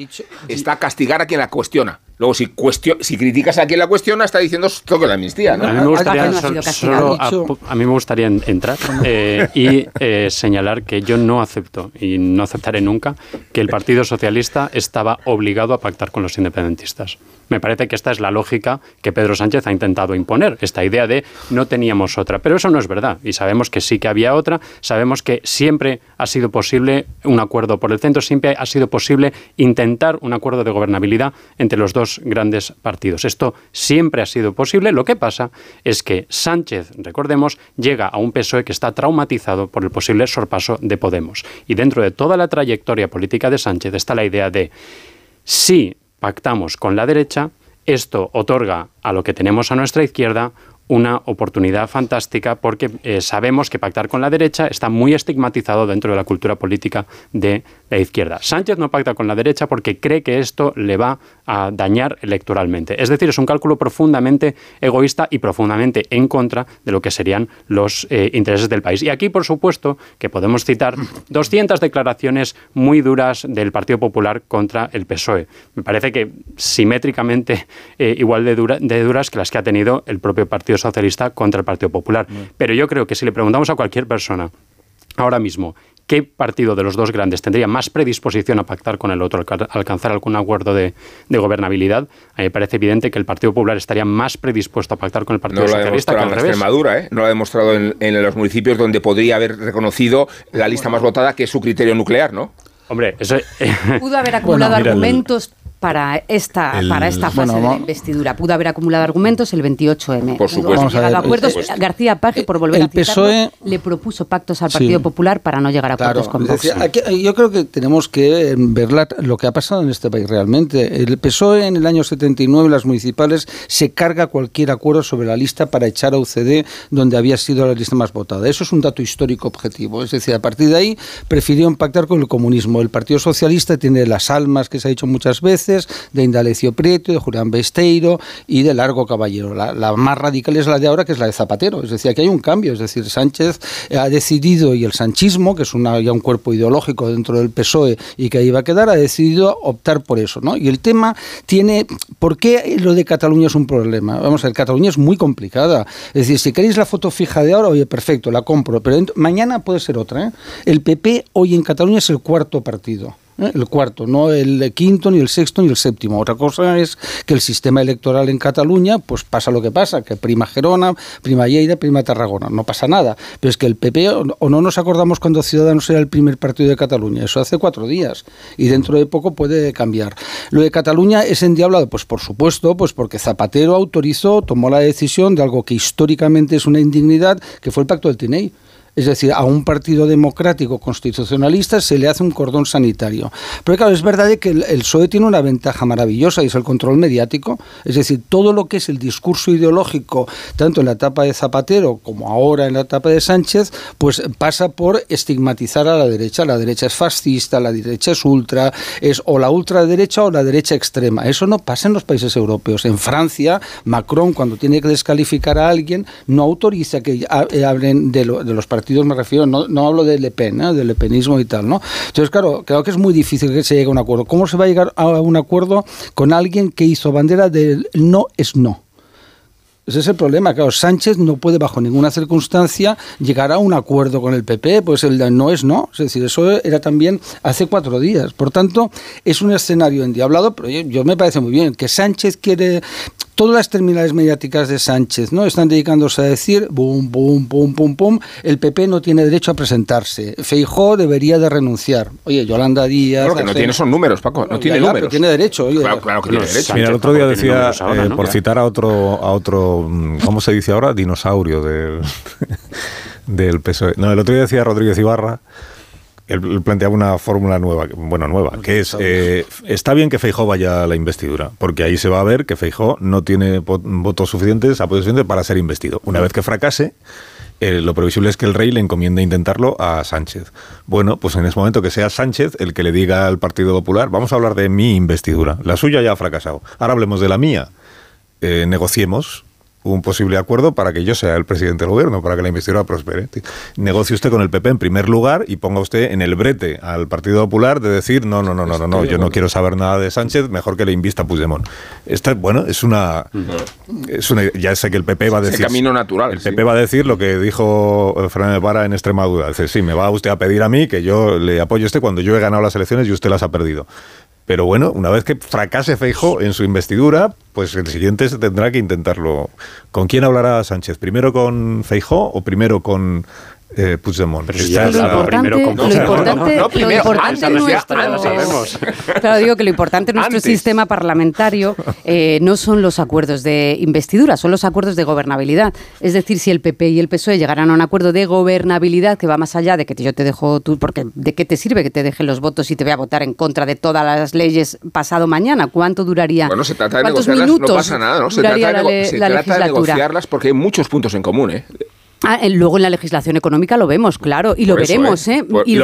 está castigar a quien la cuestiona. Luego, si, cuestio- si criticas a quien la cuestiona, está diciendo toque la amnistía. ¿no? A mí me gustaría, sol- solo a, a mí me gustaría en- entrar eh, y eh, señalar que yo no acepto y no aceptaré nunca que el Partido Socialista estaba obligado a pactar con los independentistas. Me parece que esta es la lógica que Pedro Sánchez ha intentado imponer, esta idea de no teníamos otra. Pero eso no es verdad y sabemos que sí que había otra, sabemos que siempre ha sido posible un acuerdo por el centro, siempre ha sido posible intentar un acuerdo de gobernabilidad entre los dos grandes partidos. Esto siempre ha sido posible. Lo que pasa es que Sánchez, recordemos, llega a un PSOE que está traumatizado por el posible sorpaso de Podemos. Y dentro de toda la trayectoria política de Sánchez está la idea de si pactamos con la derecha, esto otorga a lo que tenemos a nuestra izquierda una oportunidad fantástica porque eh, sabemos que pactar con la derecha está muy estigmatizado dentro de la cultura política de la izquierda. Sánchez no pacta con la derecha porque cree que esto le va a dañar electoralmente. Es decir, es un cálculo profundamente egoísta y profundamente en contra de lo que serían los eh, intereses del país. Y aquí, por supuesto, que podemos citar <laughs> 200 declaraciones muy duras del Partido Popular contra el PSOE. Me parece que simétricamente eh, igual de, dura- de duras que las que ha tenido el propio Partido Socialista contra el Partido Popular. Pero yo creo que si le preguntamos a cualquier persona ahora mismo qué partido de los dos grandes tendría más predisposición a pactar con el otro, alca- alcanzar algún acuerdo de, de gobernabilidad, a mí me parece evidente que el Partido Popular estaría más predispuesto a pactar con el Partido No lo ha Socialista que demostrado al en revés. Extremadura, ¿eh? no lo ha demostrado en, en los municipios donde podría haber reconocido la lista más votada, que es su criterio nuclear, ¿no? Hombre, eso... Pudo haber <laughs> acumulado argumentos para esta, el- para esta fase Bueno, de la investidura. Pudo haber acumulado argumentos el 28M. Por supuesto. Llegado a acuerdos. por supuesto. García Paje, por volver el a citarlo, PSOE le propuso pactos al Sí. Partido Popular para no llegar a acuerdos con Vox. aquí- yo creo que tenemos que eh, ver la- lo que ha pasado en este país realmente. El PSOE en el año 79, las municipales, se carga cualquier acuerdo sobre la lista para echar a UCD donde había sido la lista más votada. Eso es un dato histórico objetivo. Es decir, a partir de ahí prefirió pactar con el comunismo. El Partido Socialista tiene las almas, que se ha dicho muchas veces, de Indalecio Prieto, de Julián Besteiro y de Largo Caballero. La, la, más radical es la de ahora, que es la de Zapatero. Es decir, aquí hay un cambio. Es decir, Sánchez ha decidido, y el sanchismo, que es una, ya un cuerpo ideológico dentro del PSOE y que ahí va a quedar, ha decidido optar por eso. ¿no? Y el tema tiene... ¿Por qué lo de Cataluña es un problema? Vamos a ver, Cataluña es muy complicada. Es decir, si queréis la foto fija de ahora, oye, perfecto, la compro. Pero mañana puede ser otra. ¿eh? El PP hoy en Cataluña es el cuarto partido. ¿Eh? el cuarto, no el quinto, ni el sexto, ni el séptimo. Otra cosa es que el sistema electoral en Cataluña, pues pasa lo que pasa, que prima Gerona, prima Lleida, prima Tarragona. No pasa nada. Pero es que el PP, o no nos acordamos cuando Ciudadanos era el primer partido de Cataluña, eso hace cuatro días, y dentro de poco puede cambiar. Lo de Cataluña es endiablado, pues por supuesto, pues porque Zapatero autorizó, tomó la decisión de algo que históricamente es una indignidad, que fue el pacto del Tinei. Es decir, a un partido democrático constitucionalista se le hace un cordón sanitario. Pero claro, es verdad que el, PSOE tiene una ventaja maravillosa y es el control mediático. Es decir, todo lo que es el discurso ideológico, tanto en la etapa de Zapatero como ahora en la etapa de Sánchez, pues pasa por estigmatizar a la derecha. La derecha es fascista, la derecha es ultra, es o la ultraderecha o la derecha extrema. Eso no pasa en los países europeos. En Francia, Macron, cuando tiene que descalificar a alguien, no autoriza que eh, hablen de, de los partidos me refiero, no, hablo de Le Pen, ¿eh? del lepenismo y tal, ¿no? Entonces, claro, creo que es muy difícil que se llegue a un acuerdo. ¿Cómo se va a llegar a un acuerdo con alguien que hizo bandera del no es no? Ese es el problema. Claro, Sánchez no puede bajo ninguna circunstancia llegar a un acuerdo con el PP, pues el no es no. Es decir, eso era también hace cuatro días. Por tanto, es un escenario endiablado, pero yo me parece muy bien que Sánchez quiere todas las terminales mediáticas de Sánchez no están dedicándose a decir bum bum pum pum pum el PP no tiene derecho a presentarse Feijó debería de renunciar oye Yolanda Díaz claro que no tiene esos números Paco no, tiene números tiene derecho claro, que tiene derecho mira el otro día decía eh, por citar a otro a otro mm, cómo se dice ahora dinosaurio del <laughs> del PSOE no el otro día decía Rodríguez Ibarra él, planteaba una fórmula nueva, bueno, nueva, que es, eh, está bien que Feijó vaya a la investidura, porque ahí se va a ver que Feijó no tiene votos suficientes, apoyos suficientes para ser investido. Una vez que fracase, eh, lo previsible es que el rey le encomiende intentarlo a Sánchez. Bueno, pues en ese momento que sea Sánchez el que le diga al Partido Popular, vamos a hablar de mi investidura. La suya ya ha fracasado. Ahora hablemos de la mía. Eh, negociemos, un posible acuerdo para que yo sea el presidente del gobierno, para que la investidura prospere. Negocie usted con el PP en primer lugar y ponga usted en el brete al Partido Popular de decir, no, no, no, no, no, no yo no quiero saber nada de Sánchez, mejor que le invista a Puigdemont. Esta, bueno, es una, es una... Ya sé que el PP va a decir... Es camino natural. El PP va a decir lo que dijo Fernández Vara en Extremadura. Dice, sí, me va usted a pedir a mí que yo le apoye a usted cuando yo he ganado las elecciones y usted las ha perdido. Pero bueno, una vez que fracase Feijo en su investidura, pues el siguiente se tendrá que intentarlo. ¿Con quién hablará Sánchez? ¿Primero con Feijó o primero con eh, Puigdemont. Pero ya lo, importante, lo importante, lo importante nuestro, claro, digo que lo importante en nuestro sistema parlamentario eh, no son los acuerdos de investidura, son los acuerdos de gobernabilidad. Es decir, si el PP y el PSOE llegaran a un acuerdo de gobernabilidad que va más allá de que yo te dejo tú, porque ¿de qué te sirve que te deje los votos y te voy a votar en contra de todas las leyes pasado mañana? ¿Cuánto duraría? Bueno, se trata de negociarlas, no pasa nada, ¿no? Se trata, de, se trata de negociarlas porque hay muchos puntos en común, ¿eh? Ah, luego en la legislación económica lo vemos, claro, y lo veremos, ¿eh? y,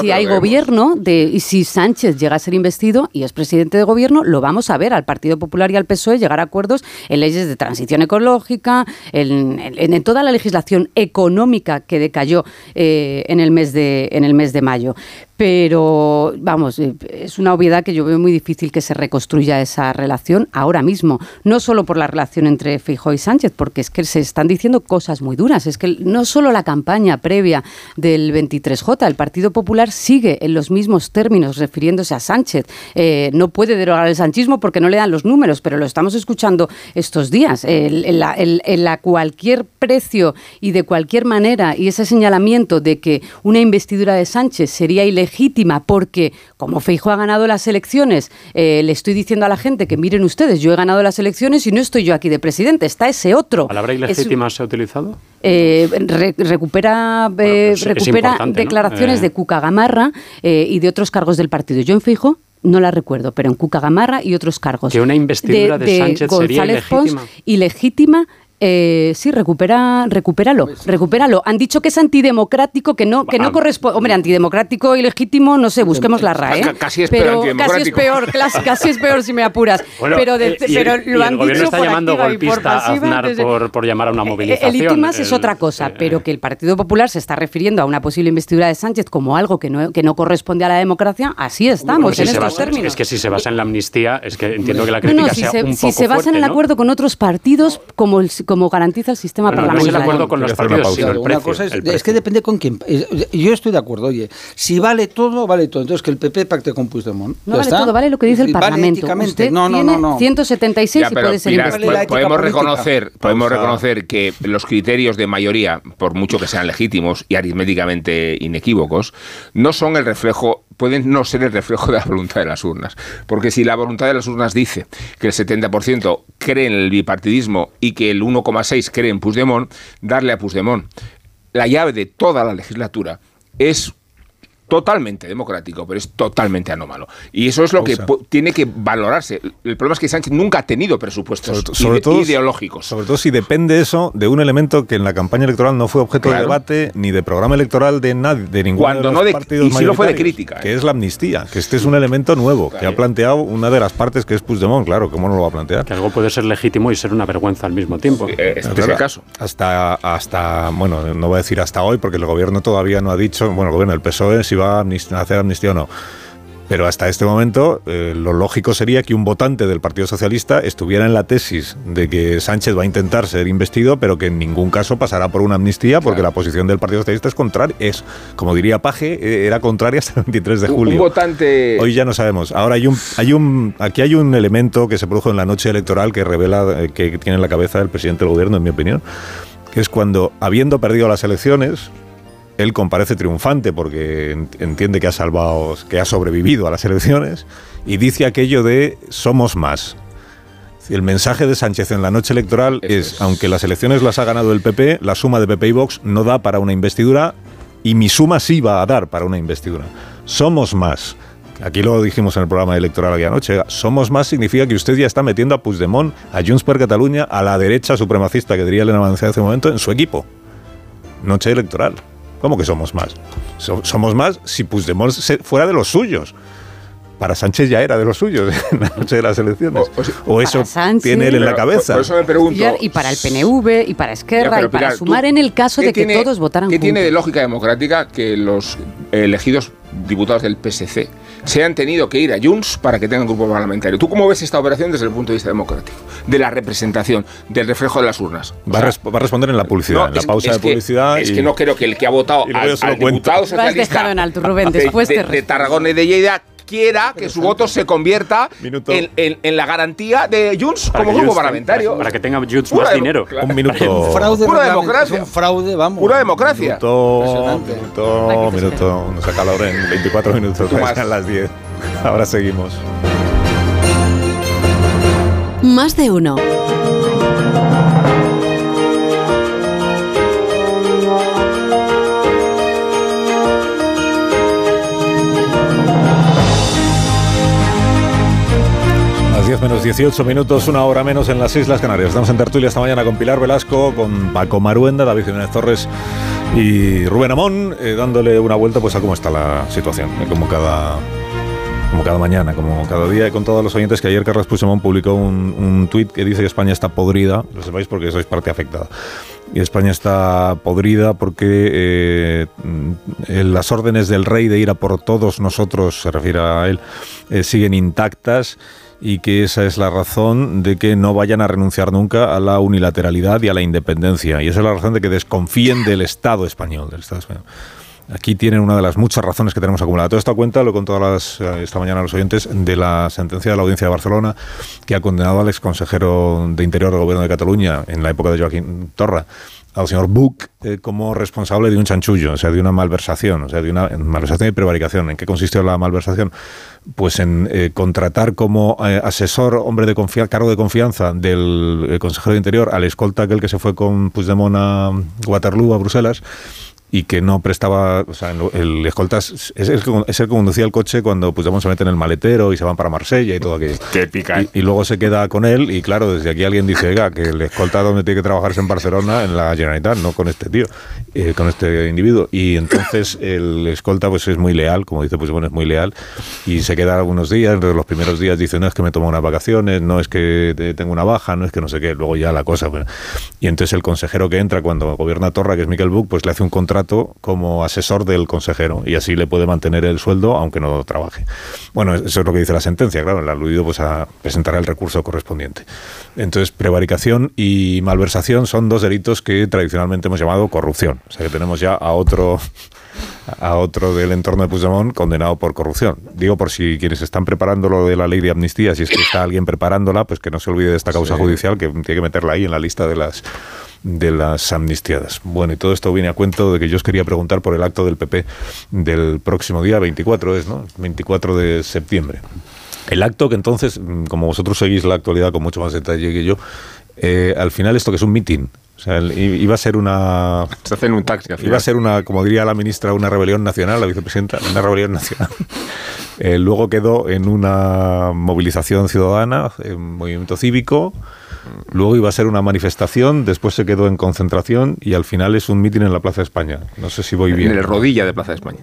si hay gobierno, de, y si Sánchez llega a ser investido y es presidente de gobierno, lo vamos a ver al Partido Popular y al PSOE llegar a acuerdos en leyes de transición ecológica, en, toda la legislación económica que decayó eh, en, el mes de, en el mes de mayo pero vamos, eh, es una obviedad que yo veo muy difícil que se reconstruya esa relación ahora mismo, no solo por la relación entre Feijóo y Sánchez, porque es que se están diciendo cosas muy duras, es que no solo la campaña previa del 23J, el Partido Popular sigue en los mismos términos refiriéndose a Sánchez, eh, no puede derogar el sanchismo porque no le dan los números, pero lo estamos escuchando estos días, en la cualquier precio y de cualquier manera y ese señalamiento de que una investidura de Sánchez sería ilegal legítima porque, como Feijo ha ganado las elecciones, eh, le estoy diciendo a la gente que miren ustedes, yo he ganado las elecciones y no estoy yo aquí de presidente, está ese otro. ¿La palabra ilegítima se ha utilizado? Eh, recupera pues recupera declaraciones de Cuca Gamarra y de otros cargos del partido. Yo en Feijo no la recuerdo, pero en Cuca Gamarra y otros cargos. Que una investidura de, Sánchez sería ilegítima. ilegítima Eh, sí, recupera, recupéralo, recupéralo. Han dicho que es antidemocrático, que no, que no corresponde. Hombre, antidemocrático y legítimo, no sé, busquemos la RAE. Ca- casi es peor pero casi es antidemocrático. peor, casi es peor si me apuras. <laughs> Bueno, pero de- eh, y pero el, lo han el gobierno está por llamando y por golpista a Aznar desde- por, por llamar a una movilización. el itimas es otra cosa, pero que el Partido Popular se está refiriendo a una posible investidura de Sánchez como algo que no, que no corresponde a la democracia, así estamos si en estos basa- términos. Es que si se basa en la amnistía, es que entiendo que la No, crítica no, si sea se, un si se basa en el ¿no? acuerdo con otros partidos como, el- como garantiza el sistema Bueno, no es el parlamentario. acuerdo con los partidos, sino el Una precio. cosa es, el es precio. que depende con quién. eh, Yo estoy de acuerdo, oye, si vale todo, vale todo. Entonces que el PP pacte con Puigdemont. No ¿Ya vale está? todo, vale lo que dice el vale Parlamento. Usted no, no, tiene no, no. 176 Ya, y puede ser podemos política. reconocer, podemos reconocer que los criterios de mayoría, por mucho que sean legítimos y aritméticamente inequívocos, no son el reflejo, pueden no ser el reflejo de la voluntad de las urnas. Porque si la voluntad de las urnas dice que el 70% cree en el bipartidismo y que el 1,6 cree en Puigdemont, darle a Puigdemont la llave de toda la legislatura es totalmente democrático, pero es totalmente anómalo. Y eso es lo que tiene que valorarse. El problema es que Sánchez nunca ha tenido presupuestos Sobre, sobre ide- todo, ideológicos. Sobre todo si depende eso de un elemento que en la campaña electoral no fue objeto Claro. de debate ni de programa electoral de nadie, de ninguno Cuando de los no de- partidos y sí lo fue de crítica, ¿eh? que es la amnistía, que este es un elemento nuevo que ha planteado una de las partes que es Puigdemont, claro, ¿cómo no lo va a plantear? Que algo puede ser legítimo y ser una vergüenza al mismo tiempo. Eh, este es el caso. Hasta, hasta, bueno, no voy a decir hasta hoy, porque el gobierno todavía no ha dicho, bueno, el gobierno, el PSOE, si va a amnist- a hacer amnistía o no. Pero hasta este momento, eh, lo lógico sería que un votante del Partido Socialista estuviera en la tesis de que Sánchez va a intentar ser investido, pero que en ningún caso pasará por una amnistía, porque la posición del Partido Socialista es contraria. Es, como diría Paje, eh, era contraria hasta el 23 de julio. Un votante. Hoy ya no sabemos. Ahora hay un, hay un, aquí hay un elemento que se produjo en la noche electoral que revela eh, que tiene en la cabeza el presidente del gobierno, en mi opinión, que es cuando, habiendo perdido las elecciones, él comparece triunfante porque en- entiende que ha salvado, que ha sobrevivido a las elecciones y dice aquello de somos más. El mensaje de Sánchez en la noche electoral es, aunque las elecciones las ha ganado el PP, la suma de PP y Vox no da para una investidura y mi suma sí va a dar para una investidura. Somos más. Aquí lo dijimos en el programa electoral aquí anoche. Somos más significa que usted ya está metiendo a Puigdemont, a Junts per Catalunya, a la derecha supremacista que diría Elena Valenciano hace un momento, en su equipo. Noche electoral. ¿Cómo que somos más? So- somos más si Puigdemont se- fuera de los suyos. Para Sánchez ya era de los suyos <laughs> en la noche de las elecciones. O, eso Sánchez. tiene él en la cabeza. por- por eso me pregunto. Y para el PNV, y para Esquerra, Ya, y para Pilar, sumar ¿tú en el caso de que tiene- todos votaran ¿Qué tiene de lógica democrática que los elegidos diputados del PSC se han tenido que ir a Junts para que tengan grupo parlamentario? ¿Tú cómo ves esta operación desde el punto de vista democrático? De la representación, del reflejo de las urnas. Va, a res- va a responder en la publicidad, No, en la es- pausa es de que- publicidad. Es y- que no creo que el que ha votado al, yo se lo al diputado Lo has socialista dejado en alto, Rubén, de- después de, de respondo. Tarragona y de Lleida quiera que su voto se convierta en, en- en la garantía de Junts Para como grupo Junts- parlamentario. Para, para que tenga Junts Pura más dinero. claro. Un minuto. <laughs> Un fraude Pura democracia. Es un fraude, vamos. Pura democracia. Minuto, minuto, minuto. Nos acaloren 24 minutos, Tú más. <laughs> sean las 10. Ahora seguimos. Más de uno. Menos 18 minutos, una hora menos en las Islas Canarias. Estamos en tertulia esta mañana con Pilar Velasco, con Paco Maruenda, David Jiménez Torres y Rubén Amón, eh, dándole una vuelta pues a cómo está la situación, eh, como cada como cada mañana, como cada día, y con todos los oyentes que ayer Carlos Puigdemont publicó un, un tuit que dice que España está podrida, lo sepáis porque sois parte afectada. Y España está podrida porque eh, las órdenes del rey de ir a por todos nosotros, se refiere a él, eh, siguen intactas y que esa es la razón de que no vayan a renunciar nunca a la unilateralidad y a la independencia. Y esa es la razón de que desconfíen del Estado español, del Estado español. Aquí tienen una de las muchas razones que tenemos acumuladas. Toda esta cuenta lo he las, eh, esta mañana a los oyentes de la sentencia de la Audiencia de Barcelona que ha condenado al exconsejero de Interior del Gobierno de Cataluña en la época de Joaquín Torra al señor Buch eh, como responsable de un chanchullo, o sea, de una malversación, o sea, de una malversación y prevaricación. ¿En qué consistió la malversación? Pues en eh, contratar como eh, asesor, hombre de confianza, cargo de confianza del eh, consejero de Interior al escolta aquel que se fue con Puigdemont a Waterloo, a Bruselas, y que no prestaba, o sea, el escolta es el, que, es el que conducía el coche cuando Puigdemont se mete en el maletero y se van para Marsella y todo aquello. Qué pica. Y, y, luego se queda con él y claro, desde aquí alguien dice, oiga, que el escolta donde tiene que trabajar es en Barcelona, en la Generalitat, no con este tío, eh, con este individuo. Y entonces el escolta pues es muy leal, como dice, pues bueno, es muy leal y se queda algunos días, entre los primeros días dice, no es que me tomo unas vacaciones, no es que tengo una baja, no es que no sé qué, luego ya la cosa. Bueno. Y entonces el consejero que entra cuando gobierna Torra, que es Miquel Buch, pues le hace un contrato como asesor del consejero y así le puede mantener el sueldo aunque no trabaje. Bueno, eso es lo que dice la sentencia, claro, el aludido pues a presentar el recurso correspondiente. Entonces, prevaricación y malversación son dos delitos que tradicionalmente hemos llamado corrupción. O sea que tenemos ya a otro a otro del entorno de Puigdemont condenado por corrupción. Digo por si quienes están preparando lo de la ley de amnistía, si es que está alguien preparándola, pues que no se olvide de esta causa judicial, que tiene que meterla ahí en la lista de las de las amnistiadas. Bueno, y todo esto viene a cuento de que yo os quería preguntar por el acto del PP del próximo día, 24 es, ¿no? 24 de septiembre. El acto que entonces, mm, como vosotros seguís la actualidad con mucho más detalle que yo, eh, al final esto que es un mitin, o sea, iba a ser una. Se hace en un taxi. Iba a ser una, como diría la ministra, una rebelión nacional, la vicepresidenta, una rebelión nacional. <laughs> Eh, luego quedó en una movilización ciudadana, en movimiento cívico. Luego iba a ser una manifestación, después se quedó en concentración y al final es un mitin en la Plaza de España. No sé si voy bien. En el rodilla de Plaza de España.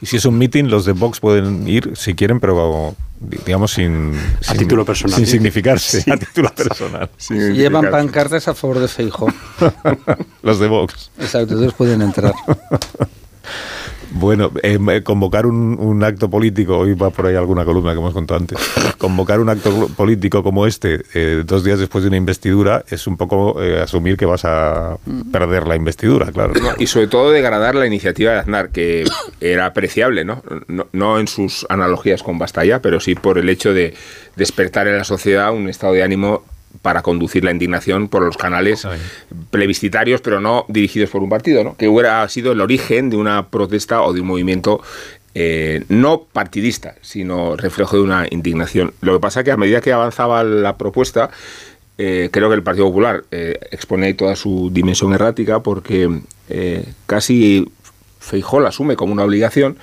Y si es un mitin, los de Vox pueden ir si quieren, pero digamos sin... A título personal. Sin significarse, a título personal. Llevan pancartas a favor de Feijo. <laughs> los de Vox. Exacto, entonces pueden entrar. <laughs> Bueno, eh, convocar un, acto político, hoy va por ahí alguna columna que hemos contado antes, convocar un acto político como este eh, dos días después de una investidura es un poco eh, asumir que vas a perder la investidura, claro. y sobre todo degradar la iniciativa de Aznar, que era apreciable, ¿no? ¿no? No en sus analogías con Bastalla, pero sí por el hecho de despertar en la sociedad un estado de ánimo para conducir la indignación por los canales plebiscitarios, pero no dirigidos por un partido, ¿no? que hubiera sido el origen de una protesta o de un movimiento eh, no partidista, sino reflejo de una indignación. Lo que pasa es que a medida que avanzaba la propuesta, eh, creo que el Partido Popular eh, expone toda su dimensión errática porque casi Feijó la asume como una obligación,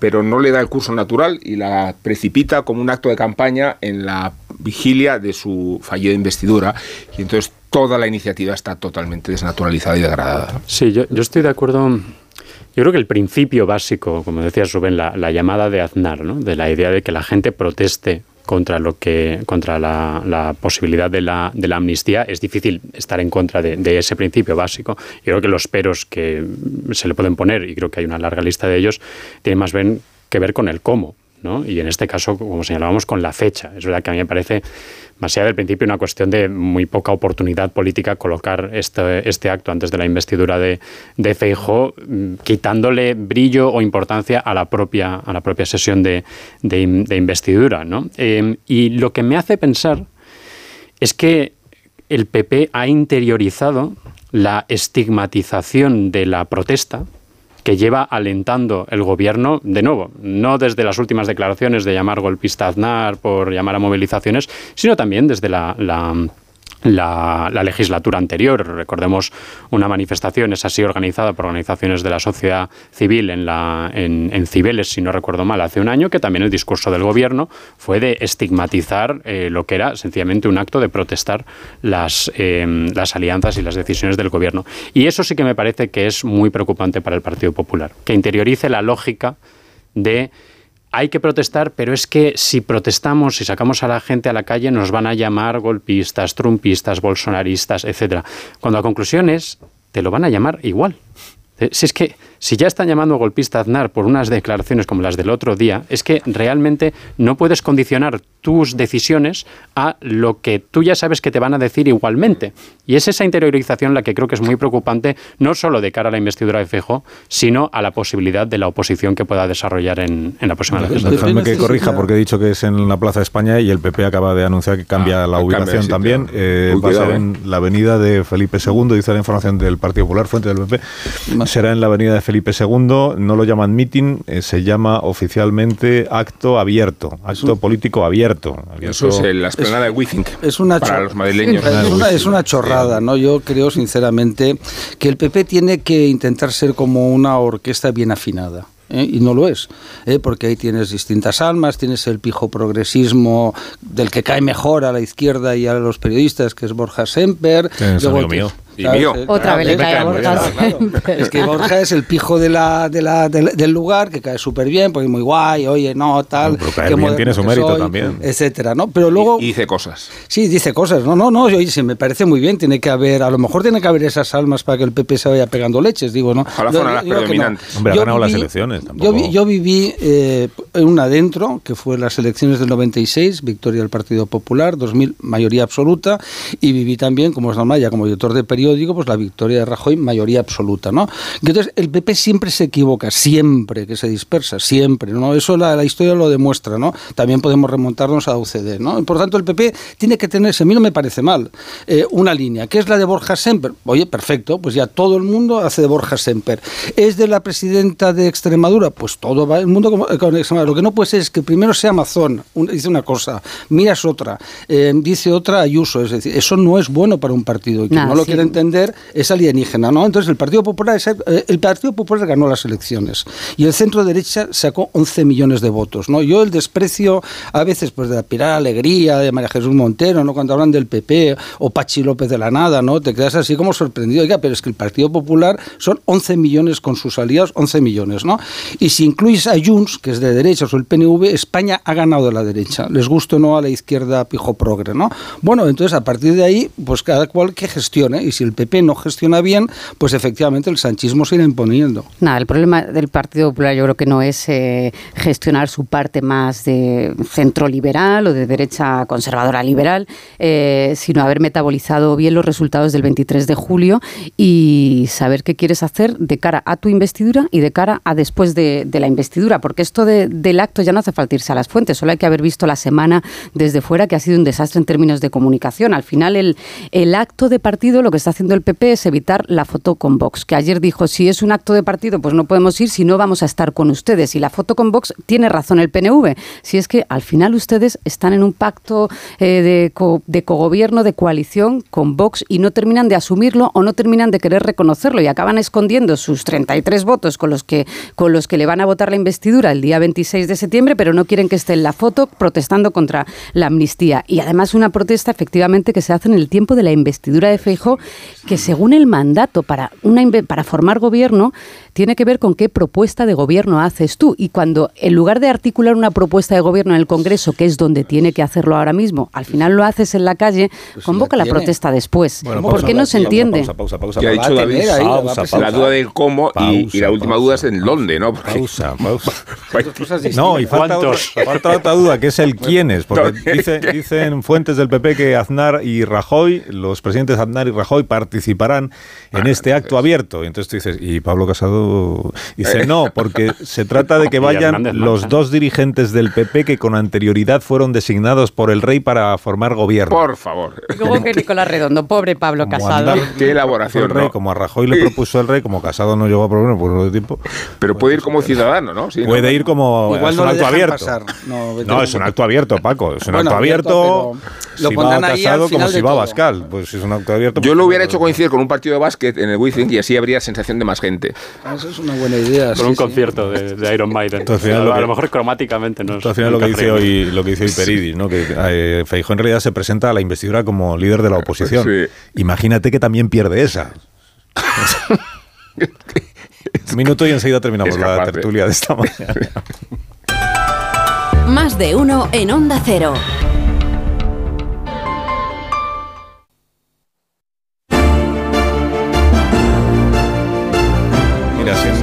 pero no le da el curso natural y la precipita como un acto de campaña en la vigilia de su fallida investidura y entonces toda la iniciativa está totalmente desnaturalizada y degradada. Sí, yo, estoy de acuerdo. Yo creo que el principio básico, como decía Rubén, la, llamada de Aznar, ¿no? de la idea de que la gente proteste contra lo que contra la, posibilidad de la, de la, amnistía es difícil estar en contra de, ese principio básico. Yo creo que los peros que se le pueden poner, y creo que hay una larga lista de ellos, tienen más bien que ver con el cómo. Y en este caso, como señalábamos, con la fecha. Es verdad que a mí me parece, más allá del principio, una cuestión de muy poca oportunidad política colocar este, este acto antes de la investidura de, de Feijó, mm, quitándole brillo o importancia a la propia, a la propia sesión de, investidura. Em, y lo que me hace pensar es que el PP ha interiorizado la estigmatización de la protesta, que lleva alentando el gobierno, de nuevo, no desde las últimas declaraciones de llamar golpista a Aznar por llamar a movilizaciones, sino también desde la, la la, legislatura anterior. Recordemos una manifestación, es así organizada por organizaciones de la sociedad civil en, la, en, Cibeles, si no recuerdo mal, hace un año, que también el discurso del gobierno fue de estigmatizar eh, lo que era sencillamente un acto de protestar las, em, las alianzas y las decisiones del gobierno. Y eso sí que me parece que es muy preocupante para el Partido Popular, que interiorice la lógica de hay que protestar, pero es que si protestamos, si sacamos a la gente a la calle, nos van a llamar golpistas, trumpistas, bolsonaristas, etcétera. Cuando la conclusión es, te lo van a llamar igual. Eh, si es que si ya están llamando golpista a Aznar por unas declaraciones como las del otro día, es que realmente no puedes condicionar tus decisiones a lo que tú ya sabes que te van a decir igualmente. Y es esa interiorización la que creo que es muy preocupante, no solo de cara a la investidura de Fejo, sino a la posibilidad de la oposición que pueda desarrollar en, la próxima legislatura. Déjame que corrija, porque he dicho que es en la Plaza de España y el PP acaba de anunciar que cambia ah, la ubicación también. Eh, va a ser en la avenida de Felipe II, dice la información del Partido Popular, fuente del PP. Será en la avenida de Felipe Felipe II no lo llaman meeting, eh, se llama oficialmente acto abierto, acto político abierto. Eso es la esplanada de es una para los madrileños. Es una, es una chorrada, ¿no? Yo creo sinceramente que el PP tiene que intentar ser como una orquesta bien afinada. ¿eh? y no lo es, ¿eh? porque ahí tienes distintas almas, tienes el pijo progresismo del que cae mejor a la izquierda y a los periodistas, que es Borja Semper. Luego, mío. Y mío. Otra vez le cae a Borja. <laughs> Es que Borja es el pijo de la, de la, del lugar, que cae súper bien, porque es muy guay, oye, no, tal. pero caer bien tiene su mérito también. Etcétera, ¿no? Pero luego... Y, dice cosas. Sí, dice cosas. No, no, no, oye, se me parece muy bien, tiene que haber, a lo mejor tiene que haber esas almas para que el PP se vaya pegando leches, digo, ¿no? Ojalá fueran las predominantes. Hombre, ha ganado las elecciones. Yo, vi, yo viví eh, en una adentro, que fue las elecciones del 96, victoria del Partido Popular, 2000, mayoría absoluta, y viví también, como es normal, ya como editor de periódico, pues la victoria de Rajoy, mayoría absoluta, ¿no? Entonces, el PP siempre se equivoca, siempre que se dispersa, siempre, ¿no? Eso la, la historia lo demuestra, ¿no? También podemos remontarnos a UCD, ¿no? Por tanto, el PP tiene que tener, a mí no me parece mal, eh, una línea, que es la de Borja Semper. Oye, perfecto, pues ya todo el mundo hace de Borja Semper. ¿Es de la presidenta de Extremadura? Pues todo va el mundo con, con Extremadura. Lo que no puede ser es que primero sea Amazon, un, dice una cosa, miras otra, eh, dice otra Ayuso, es decir, eso no es bueno para un partido y Nah, no lo sí. quiere entender es alienígena, ¿no? Entonces el Partido Popular eh, el Partido Popular ganó las elecciones y el centro derecha sacó 11 millones de votos, ¿no? Yo el desprecio a veces pues de la Pilar Alegría, de María Jesús Montero, ¿no? Cuando hablan del PP o Pachi López de la nada, ¿no? Te quedas así como sorprendido, oiga, pero es que el Partido Popular son 11 millones con sus aliados, 11 millones, ¿no? Y si incluís a Junts, que es de derechas, o el PNV, España ha ganado la derecha, les guste o no a la izquierda pijo progre, ¿no? Bueno, entonces a partir de ahí, pues cada cual que gestione, y si el PP no gestiona bien, pues efectivamente el sanchismo se irá imponiendo. Nada, el problema del Partido Popular yo creo que no es eh, gestionar su parte más de centro liberal o de derecha conservadora liberal, eh, sino haber metabolizado bien los resultados del 23 de julio y saber qué quieres hacer de cara a tu investidura y de cara a después de, de la investidura, porque esto de- del acto ya no hace falta irse a las fuentes, solo hay que haber visto la semana desde fuera que ha sido un desastre en términos de comunicación. Al final el, el acto de partido lo que está haciendo el PP es evitar la foto con Vox, que ayer dijo, si es un acto de partido, pues no podemos ir, si no vamos a estar con ustedes. Y la foto con Vox tiene razón el PNV, si es que al final ustedes están en un pacto eh, de, co- de cogobierno, de coalición con Vox y no terminan de asumirlo o no terminan de querer reconocerlo y acaban escondiendo sus 33 votos con los que, con los que le van a votar la investidura el día 26 de septiembre, pero no quieren que esté en la foto protestando contra la amnistía. Y además una protesta efectivamente que se hace en el tiempo de la investidura de Feijó, que según el mandato para, una, para formar gobierno tiene que ver con qué propuesta de gobierno haces tú. Y cuando en lugar de articular una propuesta de gobierno en el Congreso, que es donde tiene que hacerlo ahora mismo, al final lo haces en la calle, convoca la, protesta después. Bueno, ¿Por qué no se entiende? Pausa, pausa, pausa. Ha dicho David, Pausa, ahí, pausa, la duda del cómo y, y la Pausa, última duda es en dónde, ¿no? Porque- Pausa, <laughs> pausa. Pues No, y falta, otra, falta otra duda, que es el quiénes, porque dice- dicen fuentes del PP que Aznar y Rajoy, los presidentes Aznar y Rajoy participarán en este acto abierto. Y entonces tú dices, y Pablo Casado dice, no, porque se trata de que vayan los dos dirigentes del PP que con anterioridad fueron designados por el rey para formar gobierno. Por favor. Luego que Nicolás Redondo, pobre Pablo Como Casado. Qué elaboración, el rey, ¿no? Como a Rajoy le propuso el rey, como Casado no llegó a proponer por un tiempo. Pero puede ir como ciudadano, ¿no? Sí, ¿no? Puede ir como Igual es no un acto abierto. pasar. No, es un acto abierto, Paco. Es un Bueno, acto abierto. lo si va ahí al casado como si de va todo. Bascal. Pues es un acto abierto. Yo pues, lo hubiera hecho coincidir con un partido de básquet en el Wizzing y así habría sensación de más gente. Eso es una buena idea. Con sí, un sí. concierto de, de Iron Maiden. Entonces, a, lo a que- lo mejor cromáticamente no. Esto al final lo que dice hoy, lo que dice hoy Peridis, ¿no? Que eh, Feijóo en realidad se presenta a la investidura como líder de la oposición. Sí. Imagínate que también pierde esa. Un <laughs> minuto y enseguida terminamos la tertulia de esta mañana. <laughs> Más de uno en Onda Cero.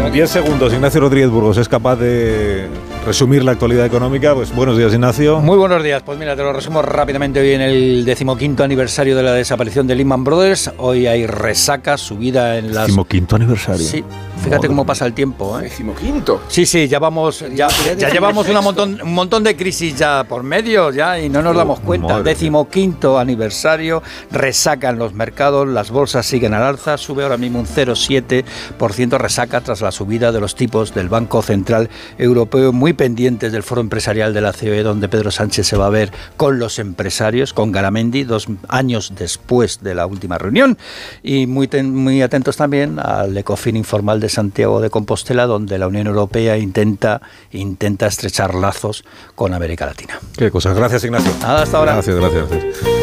En 10 segundos Ignacio Rodríguez Burgos es capaz de resumir la actualidad económica, pues buenos días Ignacio. Muy buenos días. Pues mira, te lo resumo rápidamente hoy en el decimoquinto aniversario de la desaparición de Lehman Brothers. Hoy hay resaca, subida en las... Decimoquinto aniversario. Sí, Fíjate cómo pasa el tiempo. ¿eh? Decimoquinto. Sí, sí, ya vamos, ya, ya llevamos una montón, un montón de crisis ya por medio ya y no nos damos cuenta. madre Decimoquinto aniversario, resacan los mercados, las bolsas siguen al alza, sube ahora mismo un 0,7% resaca tras la subida de los tipos del Banco Central Europeo, muy pendientes del foro empresarial de la COE, donde Pedro Sánchez se va a ver con los empresarios, con Garamendi, dos años después de la última reunión, y muy, ten- muy atentos también al Ecofin informal de Santiago de Compostela, donde la Unión Europea intenta, intenta estrechar lazos con América Latina. Qué cosas. Gracias, Ignacio. Nada, hasta ahora. Gracias, gracias.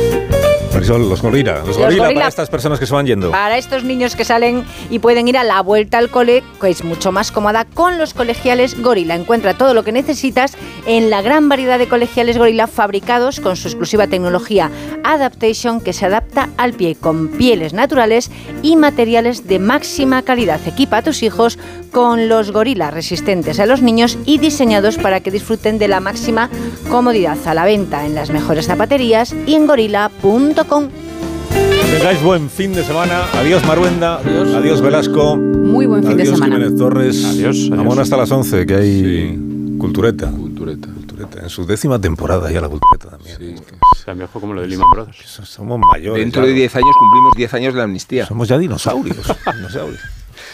Marisol, los gorila. Los, Los gorila gorila. para estas personas que se van yendo. Para estos niños que salen y pueden ir a la vuelta al cole, que es mucho más cómoda con los colegiales Gorila. Encuentra todo lo que necesitas en la gran variedad de colegiales Gorila fabricados con su exclusiva tecnología Adaptation que se adapta al pie con pieles naturales y materiales de máxima calidad. Equipa a tus hijos con los Gorila resistentes a los niños y diseñados para que disfruten de la máxima comodidad a la venta en las mejores zapaterías y en gorila.com. Tengáis buen fin de semana. Adiós, Maruenda. Adiós, Velasco. Muy buen fin de Adiós, semana. Jiménez Torres. Adiós, Vamos hasta las 11, que hay cultureta. Cultureta. En su décima temporada ya la cultureta también. Tan viejo como lo de Lehman Brothers. Somos mayores. Dentro de claro. 10 años cumplimos 10 años de la amnistía. Somos ya dinosaurios. <laughs> dinosaurios.